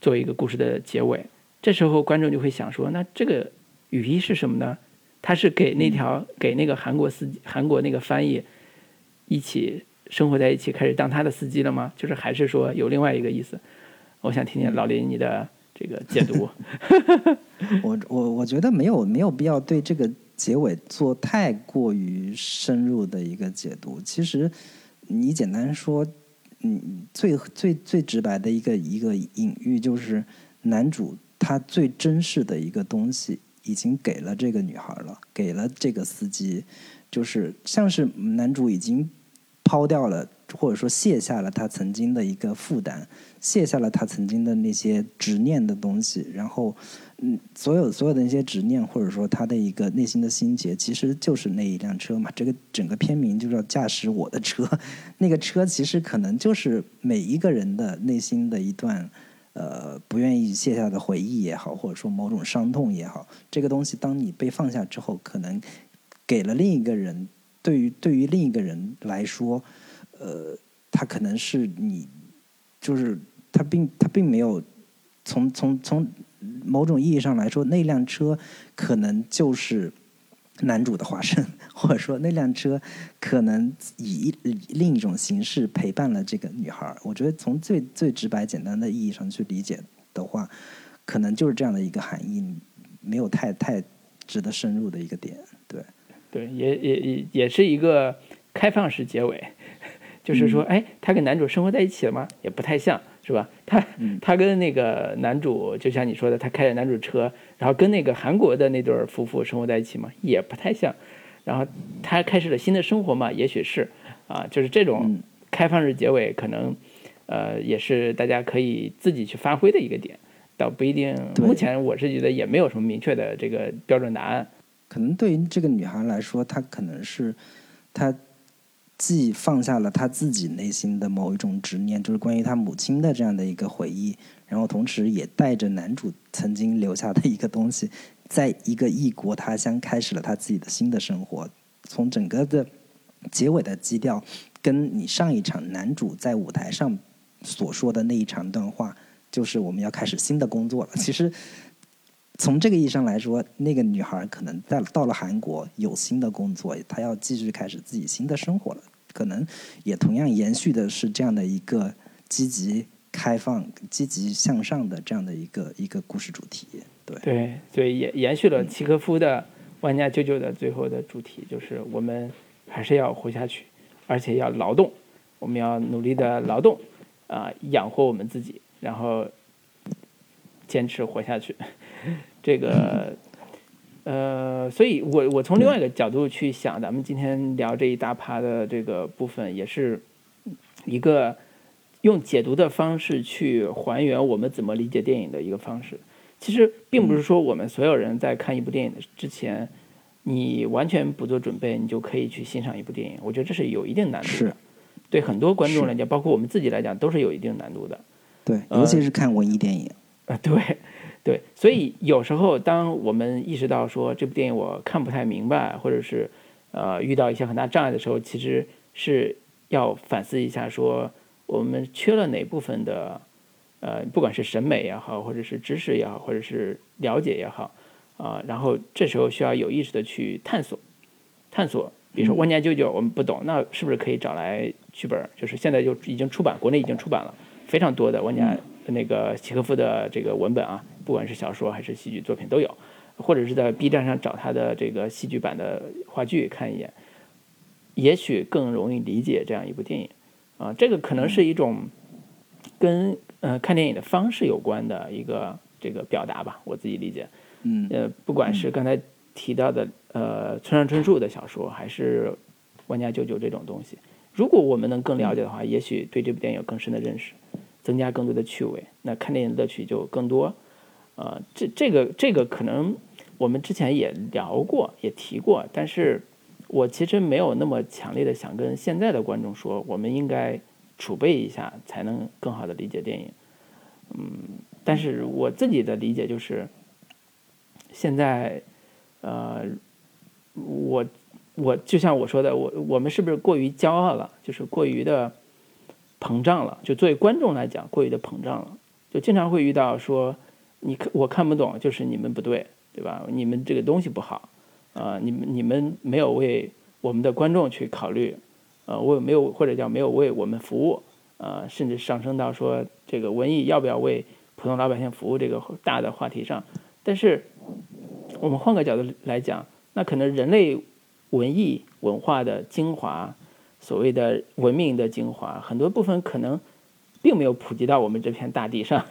作为一个故事的结尾。这时候观众就会想说：那这个语义是什么呢？他是给那条给那个韩国司机、韩国那个翻译一起生活在一起，开始当他的司机了吗？就是还是说有另外一个意思？我想听听老林你的这个解读。(laughs) 我我我觉得没有没有必要对这个结尾做太过于深入的一个解读。其实。你简单说，嗯，最最最直白的一个一个隐喻就是，男主他最珍视的一个东西已经给了这个女孩了，给了这个司机，就是像是男主已经抛掉了，或者说卸下了他曾经的一个负担，卸下了他曾经的那些执念的东西，然后。嗯，所有所有的那些执念，或者说他的一个内心的心结，其实就是那一辆车嘛。这个整个片名就叫“驾驶我的车”，那个车其实可能就是每一个人的内心的一段，呃，不愿意卸下的回忆也好，或者说某种伤痛也好。这个东西，当你被放下之后，可能给了另一个人，对于对于另一个人来说，呃，他可能是你，就是他并他并没有从从从。某种意义上来说，那辆车可能就是男主的化身，或者说那辆车可能以另一种形式陪伴了这个女孩。我觉得从最最直白简单的意义上去理解的话，可能就是这样的一个含义，没有太太值得深入的一个点。对，对，也也也也是一个开放式结尾，就是说，哎，他跟男主生活在一起了吗？也不太像。是吧？他 (laughs) 他跟那个男主，就像你说的，他开着男主车，然后跟那个韩国的那对夫妇生活在一起嘛，也不太像。然后他开始了新的生活嘛，也许是啊，就是这种开放式结尾，可能呃也是大家可以自己去发挥的一个点，倒不一定。目前我是觉得也没有什么明确的这个标准答案。可能对于这个女孩来说，她可能是她。既放下了他自己内心的某一种执念，就是关于他母亲的这样的一个回忆，然后同时也带着男主曾经留下的一个东西，在一个异国他乡开始了他自己的新的生活。从整个的结尾的基调，跟你上一场男主在舞台上所说的那一长段话，就是我们要开始新的工作了。其实。从这个意义上来说，那个女孩可能在到了韩国有新的工作，她要继续开始自己新的生活了。可能也同样延续的是这样的一个积极开放、积极向上的这样的一个一个故事主题。对对对，延延续了契诃夫的《万家舅舅》的最后的主题，就是我们还是要活下去，而且要劳动，我们要努力的劳动啊，养活我们自己，然后坚持活下去。这个，呃，所以我我从另外一个角度去想，咱们今天聊这一大趴的这个部分，也是一个用解读的方式去还原我们怎么理解电影的一个方式。其实并不是说我们所有人在看一部电影之前，你完全不做准备，你就可以去欣赏一部电影。我觉得这是有一定难度的，对很多观众来讲，包括我们自己来讲，都是有一定难度的。对，尤其是看文艺电影啊，对。对，所以有时候当我们意识到说这部电影我看不太明白，或者是呃遇到一些很大障碍的时候，其实是要反思一下，说我们缺了哪部分的，呃，不管是审美也好，或者是知识也好，或者是了解也好，啊，然后这时候需要有意识的去探索，探索。比如说《万年舅舅》，我们不懂，那是不是可以找来剧本？就是现在就已经出版，国内已经出版了非常多的万家那个契诃夫的这个文本啊，不管是小说还是戏剧作品都有，或者是在 B 站上找他的这个戏剧版的话剧看一眼，也许更容易理解这样一部电影啊。这个可能是一种跟呃看电影的方式有关的一个这个表达吧，我自己理解。嗯，呃，不管是刚才提到的。呃，村上春树的小说还是《万家舅舅》这种东西，如果我们能更了解的话，也许对这部电影有更深的认识，增加更多的趣味，那看电影乐趣就更多。呃，这这个这个可能我们之前也聊过，也提过，但是我其实没有那么强烈的想跟现在的观众说，我们应该储备一下，才能更好的理解电影。嗯，但是我自己的理解就是，现在，呃。我我就像我说的，我我们是不是过于骄傲了？就是过于的膨胀了。就作为观众来讲，过于的膨胀了，就经常会遇到说，你看我看不懂，就是你们不对，对吧？你们这个东西不好，啊，你们你们没有为我们的观众去考虑，呃，我没有或者叫没有为我们服务，呃，甚至上升到说这个文艺要不要为普通老百姓服务这个大的话题上。但是我们换个角度来讲。那可能人类文艺文化的精华，所谓的文明的精华，很多部分可能并没有普及到我们这片大地上，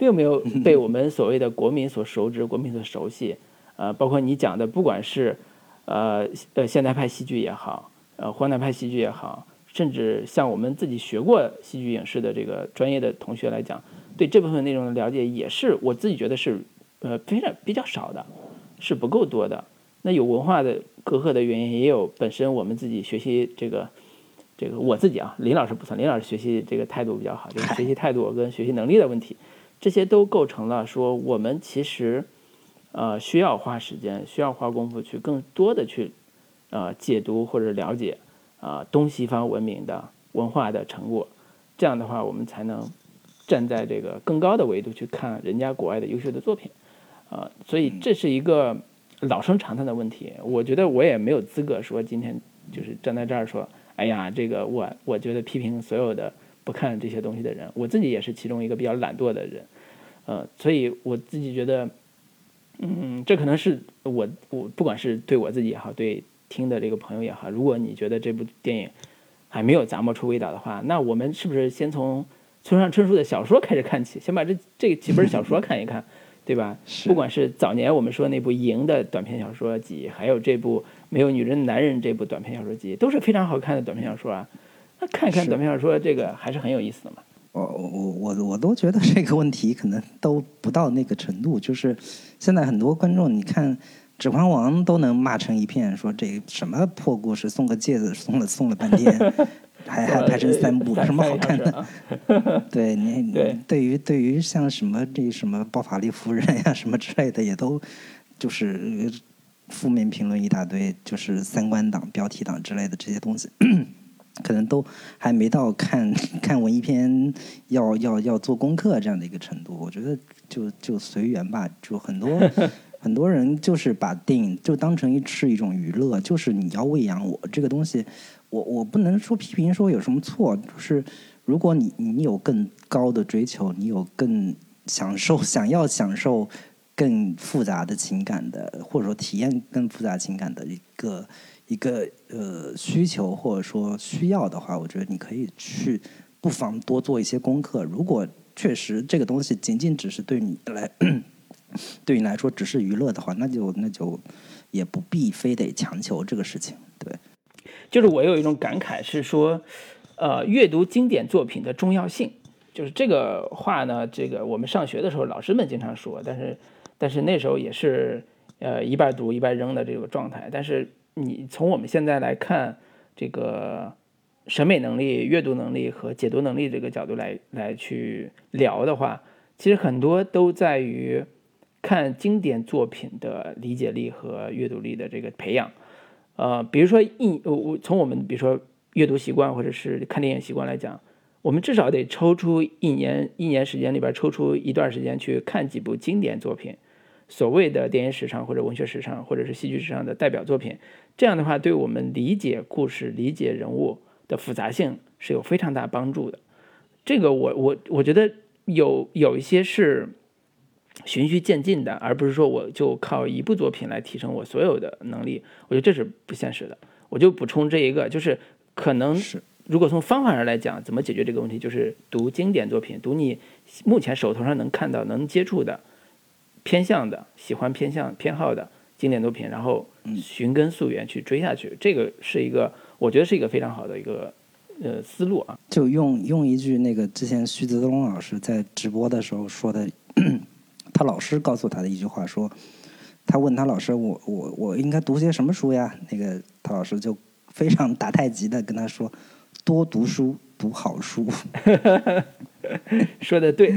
并没有被我们所谓的国民所熟知、(laughs) 国民所熟悉。呃，包括你讲的，不管是呃呃现代派戏剧也好，呃荒诞派戏剧也好，甚至像我们自己学过戏剧影视的这个专业的同学来讲，对这部分内容的了解也是我自己觉得是呃非常比较少的，是不够多的。那有文化的隔阂的原因，也有本身我们自己学习这个，这个我自己啊，林老师不算，林老师学习这个态度比较好，就是学习态度跟学习能力的问题，这些都构成了说我们其实，呃，需要花时间，需要花功夫去更多的去，呃，解读或者了解啊东西方文明的文化的成果，这样的话我们才能站在这个更高的维度去看人家国外的优秀的作品，啊，所以这是一个。老生常谈的问题，我觉得我也没有资格说今天就是站在这儿说，哎呀，这个我我觉得批评所有的不看这些东西的人，我自己也是其中一个比较懒惰的人，呃，所以我自己觉得，嗯，这可能是我我不管是对我自己也好，对听的这个朋友也好，如果你觉得这部电影还没有咂摸出味道的话，那我们是不是先从村上春树的小说开始看起，先把这这几本小说看一看？对吧？不管是早年我们说那部《赢》的短篇小说集，还有这部《没有女人的男人》这部短篇小说集，都是非常好看的短篇小说啊。那 (laughs) 看一看怎么样说，这个还是很有意思的嘛。我我我我都觉得这个问题可能都不到那个程度。就是现在很多观众，你看《指环王》都能骂成一片，说这什么破故事，送个戒指送了送了半天。(laughs) 还还拍成三部，有什么好看的？(laughs) 对你对于对于像什么这什么包法利夫人呀什么之类的，也都就是负面评论一大堆，就是三观党、标题党之类的这些东西，可能都还没到看 (laughs) 看文艺片要要要做功课这样的一个程度。我觉得就就随缘吧，就很多 (laughs) 很多人就是把电影就当成一是一种娱乐，就是你要喂养我这个东西。我我不能说批评说有什么错，就是如果你你有更高的追求，你有更享受 (laughs) 想要享受更复杂的情感的，或者说体验更复杂情感的一个一个呃需求或者说需要的话，我觉得你可以去不妨多做一些功课。如果确实这个东西仅仅只是对你来 (coughs) 对你来说只是娱乐的话，那就那就也不必非得强求这个事情，对。就是我有一种感慨是说，呃，阅读经典作品的重要性。就是这个话呢，这个我们上学的时候老师们经常说，但是，但是那时候也是，呃，一半读一半扔的这个状态。但是你从我们现在来看，这个审美能力、阅读能力和解读能力这个角度来来去聊的话，其实很多都在于看经典作品的理解力和阅读力的这个培养。呃，比如说一我我从我们比如说阅读习惯或者是看电影习惯来讲，我们至少得抽出一年一年时间里边抽出一段时间去看几部经典作品，所谓的电影史上或者文学史上或者是戏剧史上的代表作品。这样的话，对我们理解故事、理解人物的复杂性是有非常大帮助的。这个我我我觉得有有一些是循序渐进的，而不是说我就靠一部作品来提升我所有的能力。我觉得这是不现实的。我就补充这一个，就是可能是如果从方法上来讲，怎么解决这个问题，就是读经典作品，读你目前手头上能看到、能接触的、偏向的、喜欢偏向偏好的经典作品，然后寻根溯源去追下去。这个是一个，我觉得是一个非常好的一个呃思路啊。就用用一句那个之前徐泽东老师在直播的时候说的，(clears throat) 他老师告诉他的一句话说，他问他老师我我我应该读些什么书呀？那个他老师就非常打太极的跟他说，多读书，读好书。说的对，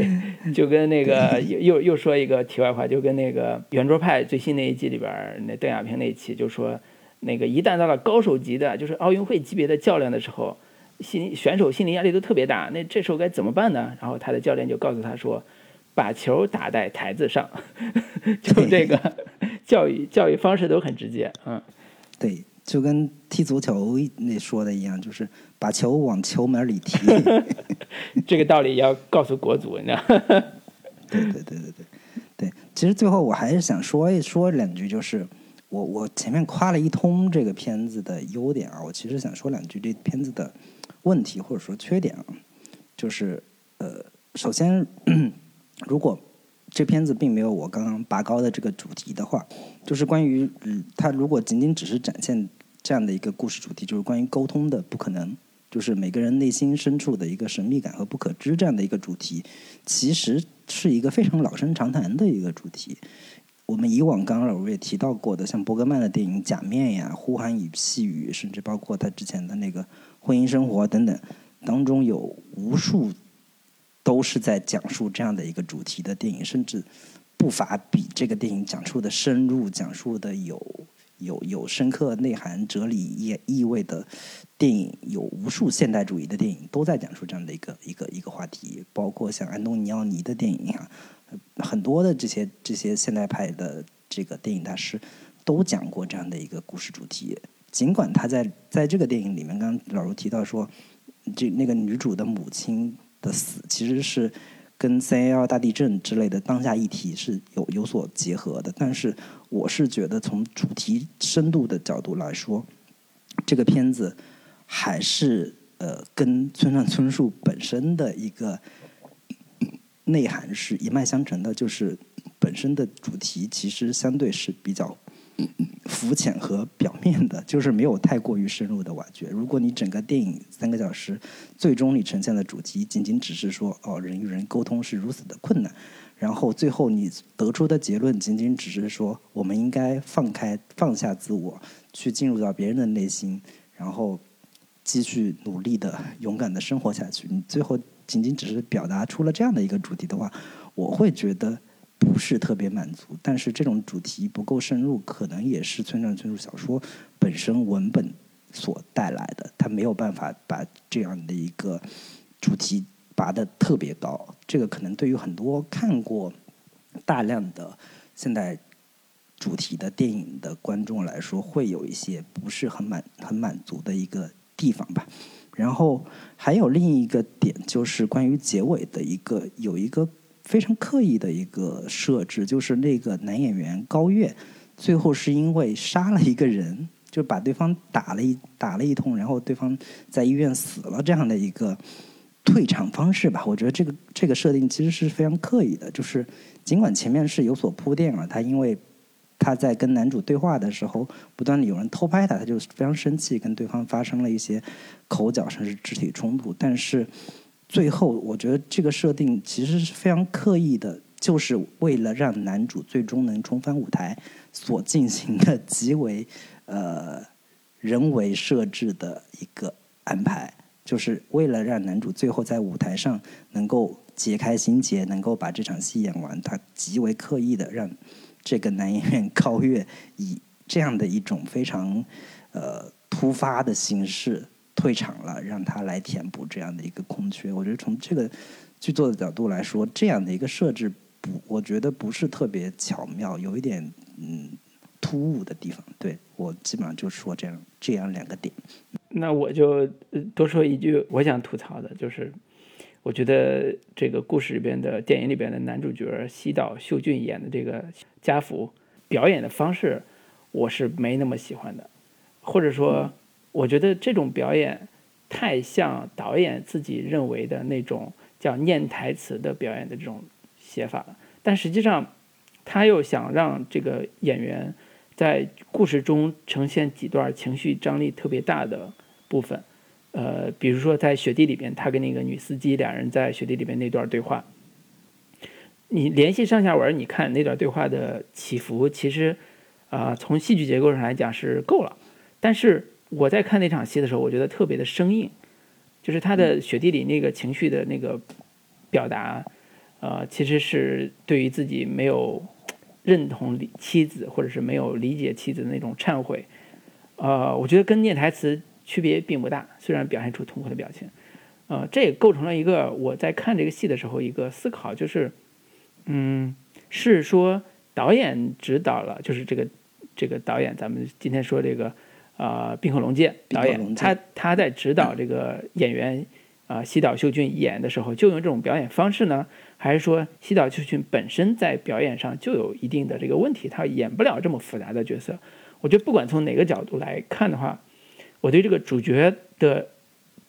就跟那个又又又说一个题外话，就跟那个圆桌派最新那一季里边那邓亚萍那一期就说，那个一旦到了高手级的，就是奥运会级别的较量的时候，心选手心理压力都特别大，那这时候该怎么办呢？然后他的教练就告诉他说，把球打在台子上，(laughs) 就这个教育教育方式都很直接，嗯，对，就跟踢足球那说的一样，就是把球往球门里踢。(laughs) 这个道理要告诉国足，你知道。(laughs) 对对对对对对，其实最后我还是想说一说两句，就是我我前面夸了一通这个片子的优点啊，我其实想说两句这片子的问题或者说缺点啊，就是呃，首先如果这片子并没有我刚刚拔高的这个主题的话，就是关于嗯，它如果仅仅只是展现这样的一个故事主题，就是关于沟通的不可能。就是每个人内心深处的一个神秘感和不可知这样的一个主题，其实是一个非常老生常谈的一个主题。我们以往刚刚老师也提到过的，像伯格曼的电影《假面》呀，《呼喊与细雨》，甚至包括他之前的那个《婚姻生活》等等，当中有无数都是在讲述这样的一个主题的电影，甚至不乏比这个电影讲述的深入、讲述的有。有有深刻内涵、哲理意意味的电影，有无数现代主义的电影都在讲述这样的一个一个一个话题，包括像安东尼奥尼的电影啊，很多的这些这些现代派的这个电影大师都讲过这样的一个故事主题。尽管他在在这个电影里面，刚刚老卢提到说，这那个女主的母亲的死其实是。跟三幺幺大地震之类的当下议题是有有所结合的，但是我是觉得从主题深度的角度来说，这个片子还是呃跟村上春树本身的一个内涵是一脉相承的，就是本身的主题其实相对是比较。肤浅和表面的，就是没有太过于深入的挖掘。如果你整个电影三个小时，最终你呈现的主题仅仅只是说，哦，人与人沟通是如此的困难，然后最后你得出的结论仅仅只是说，我们应该放开、放下自我，去进入到别人的内心，然后继续努力的、勇敢的生活下去。你最后仅仅只是表达出了这样的一个主题的话，我会觉得。不是特别满足，但是这种主题不够深入，可能也是村上春树小说本身文本所带来的。他没有办法把这样的一个主题拔得特别高，这个可能对于很多看过大量的现代主题的电影的观众来说，会有一些不是很满很满足的一个地方吧。然后还有另一个点，就是关于结尾的一个有一个。非常刻意的一个设置，就是那个男演员高月，最后是因为杀了一个人，就把对方打了一打了一通，然后对方在医院死了这样的一个退场方式吧。我觉得这个这个设定其实是非常刻意的，就是尽管前面是有所铺垫了，他因为他在跟男主对话的时候，不断的有人偷拍他，他就非常生气，跟对方发生了一些口角甚至肢体冲突，但是。最后，我觉得这个设定其实是非常刻意的，就是为了让男主最终能重返舞台所进行的极为呃人为设置的一个安排，就是为了让男主最后在舞台上能够解开心结，能够把这场戏演完，他极为刻意的让这个男演员高越以这样的一种非常呃突发的形式退场了，让他来填补这样的一个空缺。我觉得从这个剧作的角度来说，这样的一个设置不，我觉得不是特别巧妙，有一点嗯突兀的地方。对我基本上就说这样这样两个点。那我就多说一句，我想吐槽的就是。我觉得这个故事里边的电影里边的男主角西岛秀俊演的这个家福表演的方式，我是没那么喜欢的，或者说，我觉得这种表演太像导演自己认为的那种叫念台词的表演的这种写法了。但实际上，他又想让这个演员在故事中呈现几段情绪张力特别大的部分。呃，比如说在雪地里边，他跟那个女司机两人在雪地里边那段对话，你联系上下文，你看那段对话的起伏，其实啊，从戏剧结构上来讲是够了。但是我在看那场戏的时候，我觉得特别的生硬，就是他的雪地里那个情绪的那个表达，呃，其实是对于自己没有认同妻子，或者是没有理解妻子的那种忏悔，呃，我觉得跟念台词。区别并不大，虽然表现出痛苦的表情，呃，这也构成了一个我在看这个戏的时候一个思考，就是，嗯，是说导演指导了，就是这个这个导演，咱们今天说这个啊，冰河龙介导演，他他在指导这个演员啊，西岛秀俊演的时候就用这种表演方式呢，还是说西岛秀俊本身在表演上就有一定的这个问题，他演不了这么复杂的角色？我觉得不管从哪个角度来看的话。我对这个主角的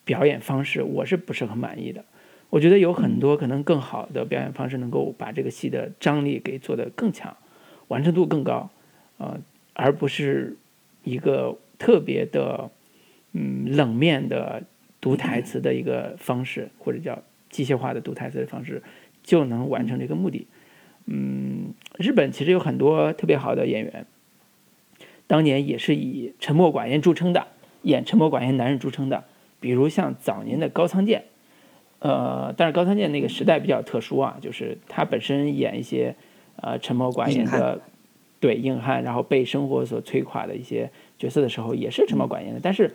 表演方式，我是不是很满意的？我觉得有很多可能更好的表演方式，能够把这个戏的张力给做得更强，完成度更高，呃，而不是一个特别的嗯冷面的读台词的一个方式，或者叫机械化的读台词的方式，就能完成这个目的。嗯，日本其实有很多特别好的演员，当年也是以沉默寡言著称的。演沉默寡言男人著称的，比如像早年的高仓健，呃，但是高仓健那个时代比较特殊啊，就是他本身演一些呃沉默寡言的，对硬汉，然后被生活所摧垮的一些角色的时候，也是沉默寡言的。但是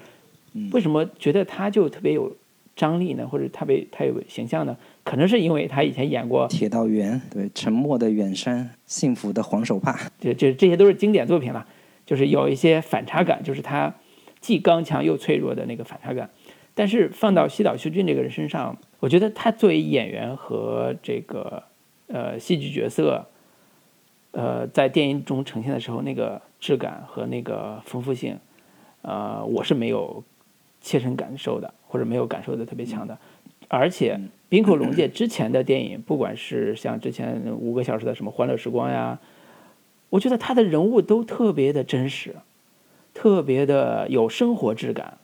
为什么觉得他就特别有张力呢？或者特别他有形象呢？可能是因为他以前演过《铁道员》，对沉默的远山，幸福的黄手帕，这这这些都是经典作品了。就是有一些反差感，就是他。既刚强又脆弱的那个反差感，但是放到西岛秀俊这个人身上，我觉得他作为演员和这个呃戏剧角色，呃在电影中呈现的时候，那个质感和那个丰富性，呃我是没有切身感受的，或者没有感受的特别强的。而且滨口龙介之前的电影，不管是像之前五个小时的什么《欢乐时光》呀，我觉得他的人物都特别的真实。特别的有生活质感，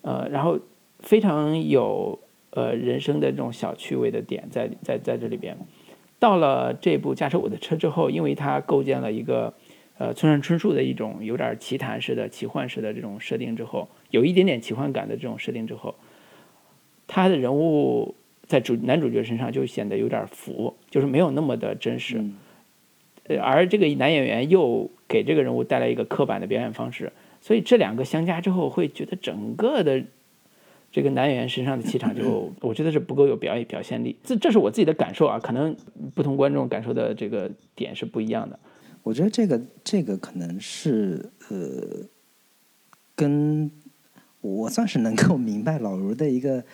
呃，然后非常有呃人生的这种小趣味的点在在在这里边。到了这部《驾车我的车》之后，因为它构建了一个呃村上春树的一种有点奇谈式的奇幻式的这种设定之后，有一点点奇幻感的这种设定之后，他的人物在主男主角身上就显得有点浮，就是没有那么的真实。呃，而这个男演员又给这个人物带来一个刻板的表演方式。所以这两个相加之后，会觉得整个的这个男演员身上的气场就，(laughs) 我觉得是不够有表演表现力。这这是我自己的感受啊，可能不同观众感受的这个点是不一样的。我觉得这个这个可能是呃，跟我算是能够明白老卢的一个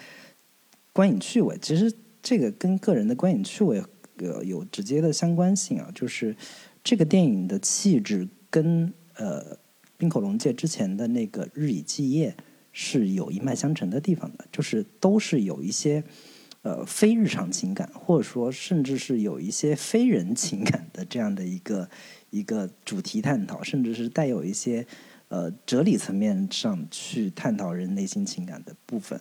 观影趣味。其实这个跟个人的观影趣味呃有直接的相关性啊，就是这个电影的气质跟呃。冰口龙介之前的那个《日以继夜》是有一脉相承的地方的，就是都是有一些呃非日常情感，或者说甚至是有一些非人情感的这样的一个一个主题探讨，甚至是带有一些呃哲理层面上去探讨人内心情感的部分。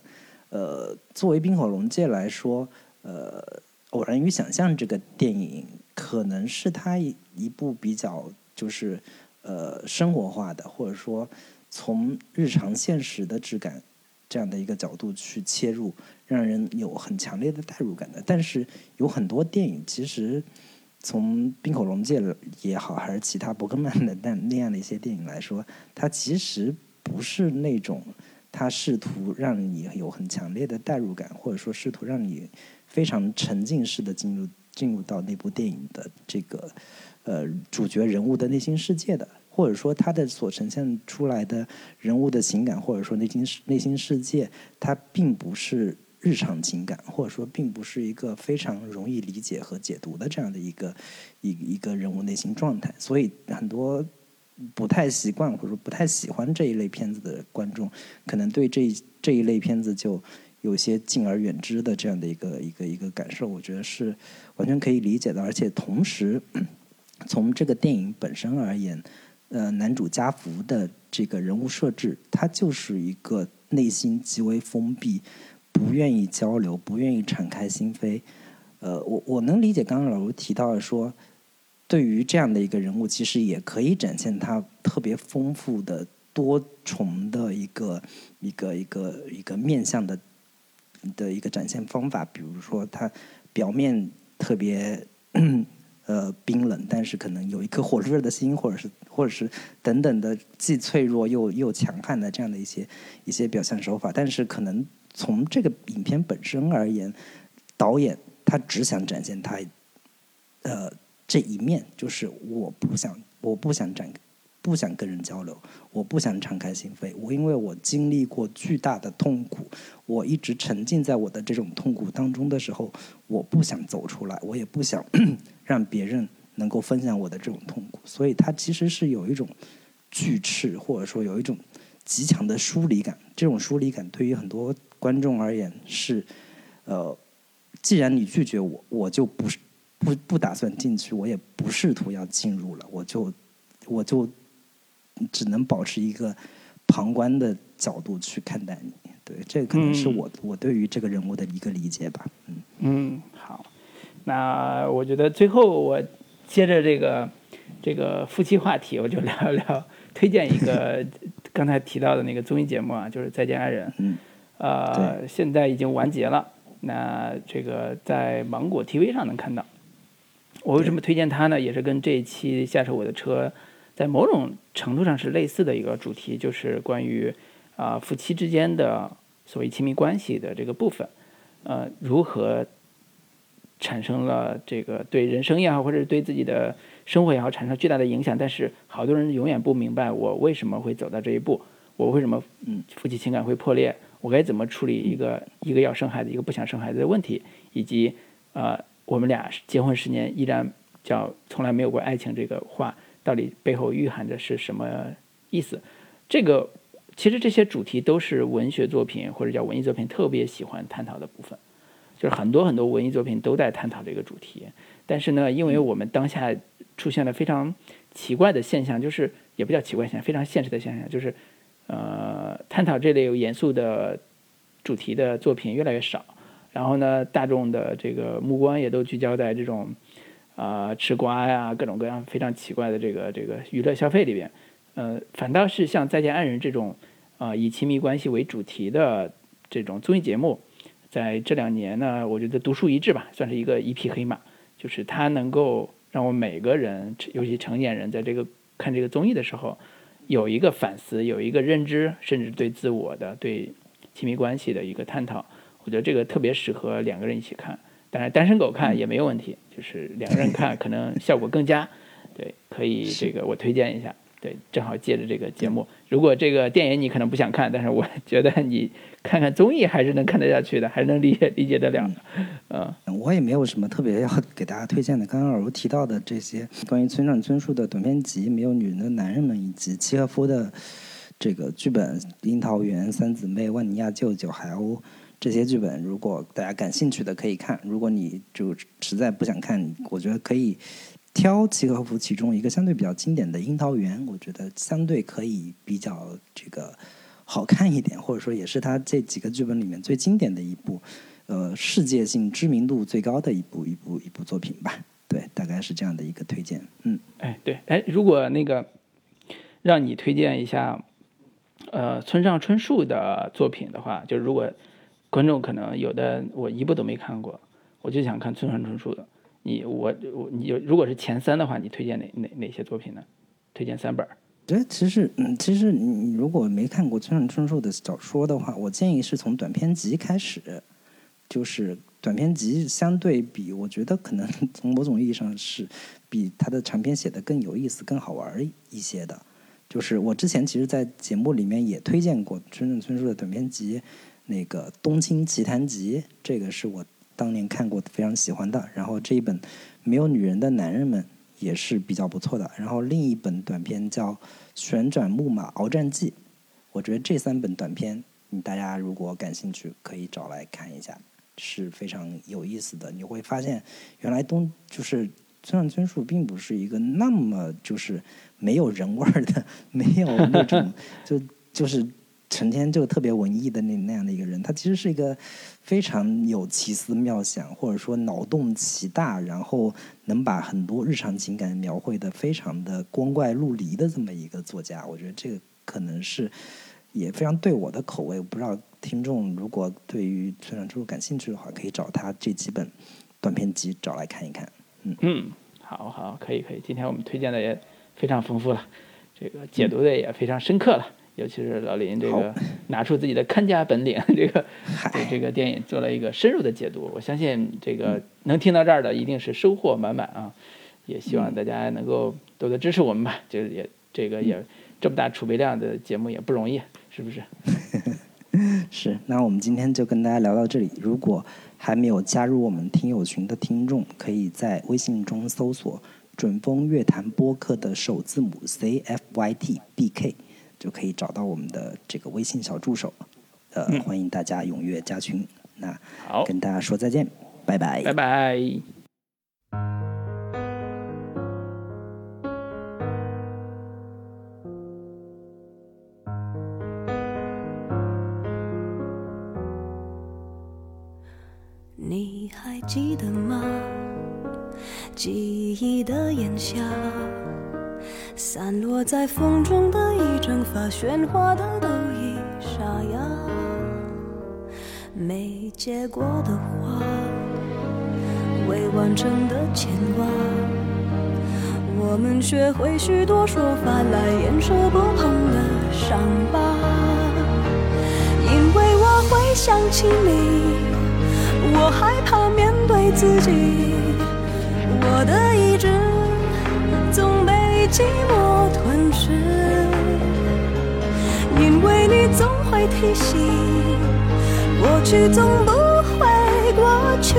呃，作为冰火龙界来说，呃，《偶然与想象》这个电影可能是他一一部比较就是。呃，生活化的，或者说从日常现实的质感这样的一个角度去切入，让人有很强烈的代入感的。但是有很多电影，其实从冰口龙介也好，还是其他伯格曼的 (laughs) 那那样的一些电影来说，它其实不是那种他试图让你有很强烈的代入感，或者说试图让你非常沉浸式的进入进入到那部电影的这个呃主角人物的内心世界的，或者说他的所呈现出来的人物的情感，或者说内心内心世界，它并不是。日常情感，或者说并不是一个非常容易理解和解读的这样的一个一一个人物内心状态，所以很多不太习惯或者说不太喜欢这一类片子的观众，可能对这这一类片子就有些敬而远之的这样的一个一个一个感受，我觉得是完全可以理解的。而且同时，(clears throat) 从这个电影本身而言，呃，男主加福的这个人物设置，他就是一个内心极为封闭。不愿意交流，不愿意敞开心扉，呃，我我能理解刚刚老卢提到的说，对于这样的一个人物，其实也可以展现他特别丰富的多重的一个一个一个一个面向的的一个展现方法，比如说他表面特别呃冰冷，但是可能有一颗火热的心，或者是 (laughs) 或者是等等的既脆弱又又强悍的这样的一些一些表现手法，但是可能。从这个影片本身而言，导演他只想展现他，呃，这一面，就是我不想，我不想展，不想跟人交流，我不想敞开心扉。我因为我经历过巨大的痛苦，我一直沉浸在我的这种痛苦当中的时候，我不想走出来，我也不想 (coughs) 让别人能够分享我的这种痛苦。所以，他其实是有一种拒斥，或者说有一种极强的疏离感。这种疏离感对于很多。观众而言是，呃，既然你拒绝我，我就不是不不打算进去，我也不试图要进入了，我就我就只能保持一个旁观的角度去看待你。对，这可能是我我对于这个人物的一个理解吧。嗯嗯，好，那我觉得最后我接着这个这个夫妻话题，我就聊一聊，推荐一个刚才提到的那个综艺节目啊，就是《再见爱人》。嗯。呃，现在已经完结了。那这个在芒果 TV 上能看到。我为什么推荐它呢？也是跟这一期下车我的车，在某种程度上是类似的一个主题，就是关于啊夫妻之间的所谓亲密关系的这个部分，呃，如何产生了这个对人生也好，或者是对自己的生活也好产生巨大的影响。但是好多人永远不明白我为什么会走到这一步，我为什么嗯夫妻情感会破裂。我该怎么处理一个一个要生孩子，一个不想生孩子的问题，以及呃，我们俩结婚十年依然叫从来没有过爱情这个话，到底背后蕴含着是什么意思？这个其实这些主题都是文学作品或者叫文艺作品特别喜欢探讨的部分，就是很多很多文艺作品都在探讨这个主题。但是呢，因为我们当下出现了非常奇怪的现象，就是也不叫奇怪现象，非常现实的现象，就是。呃，探讨这类有严肃的主题的作品越来越少，然后呢，大众的这个目光也都聚焦在这种啊吃瓜呀、各种各样非常奇怪的这个这个娱乐消费里边。呃，反倒是像《再见爱人》这种啊以亲密关系为主题的这种综艺节目，在这两年呢，我觉得独树一帜吧，算是一个一匹黑马。就是它能够让我每个人，尤其成年人，在这个看这个综艺的时候。有一个反思，有一个认知，甚至对自我的、对亲密关系的一个探讨，我觉得这个特别适合两个人一起看。当然，单身狗看也没有问题，就是两个人看可能效果更佳。对，可以这个我推荐一下。对，正好借着这个节目，如果这个电影你可能不想看，但是我觉得你看看综艺还是能看得下去的，还是能理解 (laughs) 理解得了的。嗯，我也没有什么特别要给大家推荐的。刚刚耳如提到的这些关于村上春树的短篇集《没有女人的男人们》，以及契诃夫的这个剧本《樱桃园》《三姊妹》《万尼亚舅舅》《海鸥》这些剧本，如果大家感兴趣的可以看。如果你就实在不想看，我觉得可以。挑契诃夫其中一个相对比较经典的《樱桃园》，我觉得相对可以比较这个好看一点，或者说也是他这几个剧本里面最经典的一部，呃，世界性知名度最高的一部一部一部作品吧。对，大概是这样的一个推荐。嗯，哎，对，哎，如果那个让你推荐一下，呃，村上春树的作品的话，就如果观众可能有的我一部都没看过，我就想看村上春树的。你我我你如果是前三的话，你推荐哪哪哪些作品呢？推荐三本觉得其实，嗯，其实你如果没看过村上春树的小说的话，我建议是从短篇集开始。就是短篇集相对比，我觉得可能 (laughs) 从某种意义上是比他的长篇写的更有意思、更好玩一些的。就是我之前其实，在节目里面也推荐过村上春树的短篇集，那个《冬青奇谭集》，这个是我当年看过非常喜欢的。然后这一本《没有女人的男人们》也是比较不错的。然后另一本短片叫《旋转木马鏖战记》，我觉得这三本短片，你大家如果感兴趣，可以找来看一下，是非常有意思的。你会发现，原来东就是村上春树并不是一个那么就是没有人味儿的，(laughs) 没有那种 (laughs) 就就是成天就特别文艺的那那样的一个人。他其实是一个非常有奇思妙想，或者说脑洞奇大，然后能把很多日常情感描绘的非常的光怪陆离的这么一个作家。我觉得这个可能是也非常对我的口味。我不知道听众如果对于村上春树感兴趣的话，可以找他这几本短篇集找来看一看。嗯，好好，可以可以。今天我们推荐的也非常丰富了，这个解读的也非常深刻了，尤其是老林这个 (laughs) 拿出自己的看家本领，这个对这个电影做了一个深入的解读。我相信这个能听到这儿的一定是收获满满啊！也希望大家能够多多支持我们吧，就是也这个也这么大储备量的节目也不容易，是不是？(laughs) 是，那我们今天就跟大家聊到这里。如果还没有加入我们听友群的听众，可以在微信中搜索“准风乐坛播客”的首字母 C F Y T B K，就可以找到我们的这个微信小助手。呃，欢迎大家踊跃加群。那好，跟大家说再见，拜拜，拜拜。你还记得吗？记忆的炎夏，散落在风中的一整发，喧哗的都已沙哑。没结果的花，未完成的牵挂，我们学会许多说法来掩饰不碰的伤疤。因为我会想起你。我害怕面对自己，我的意志寂寞吞噬，因为你总会提醒，过去总不会过去，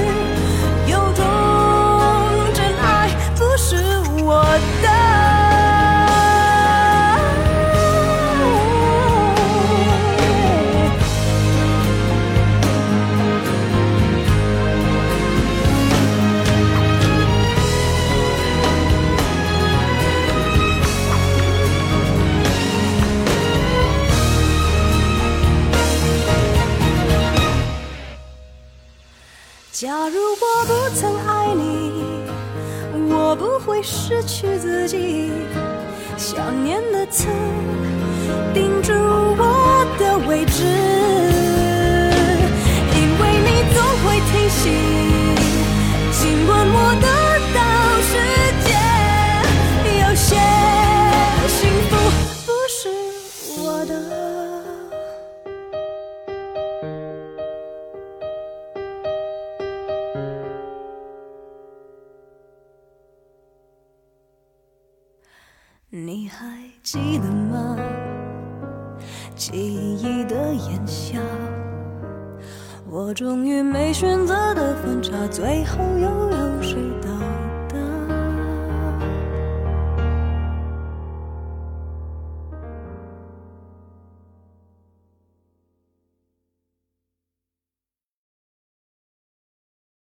如果不曾爱你，我不会失去自己。想念的刺钉住我的位置，因为你总会提醒，尽管我的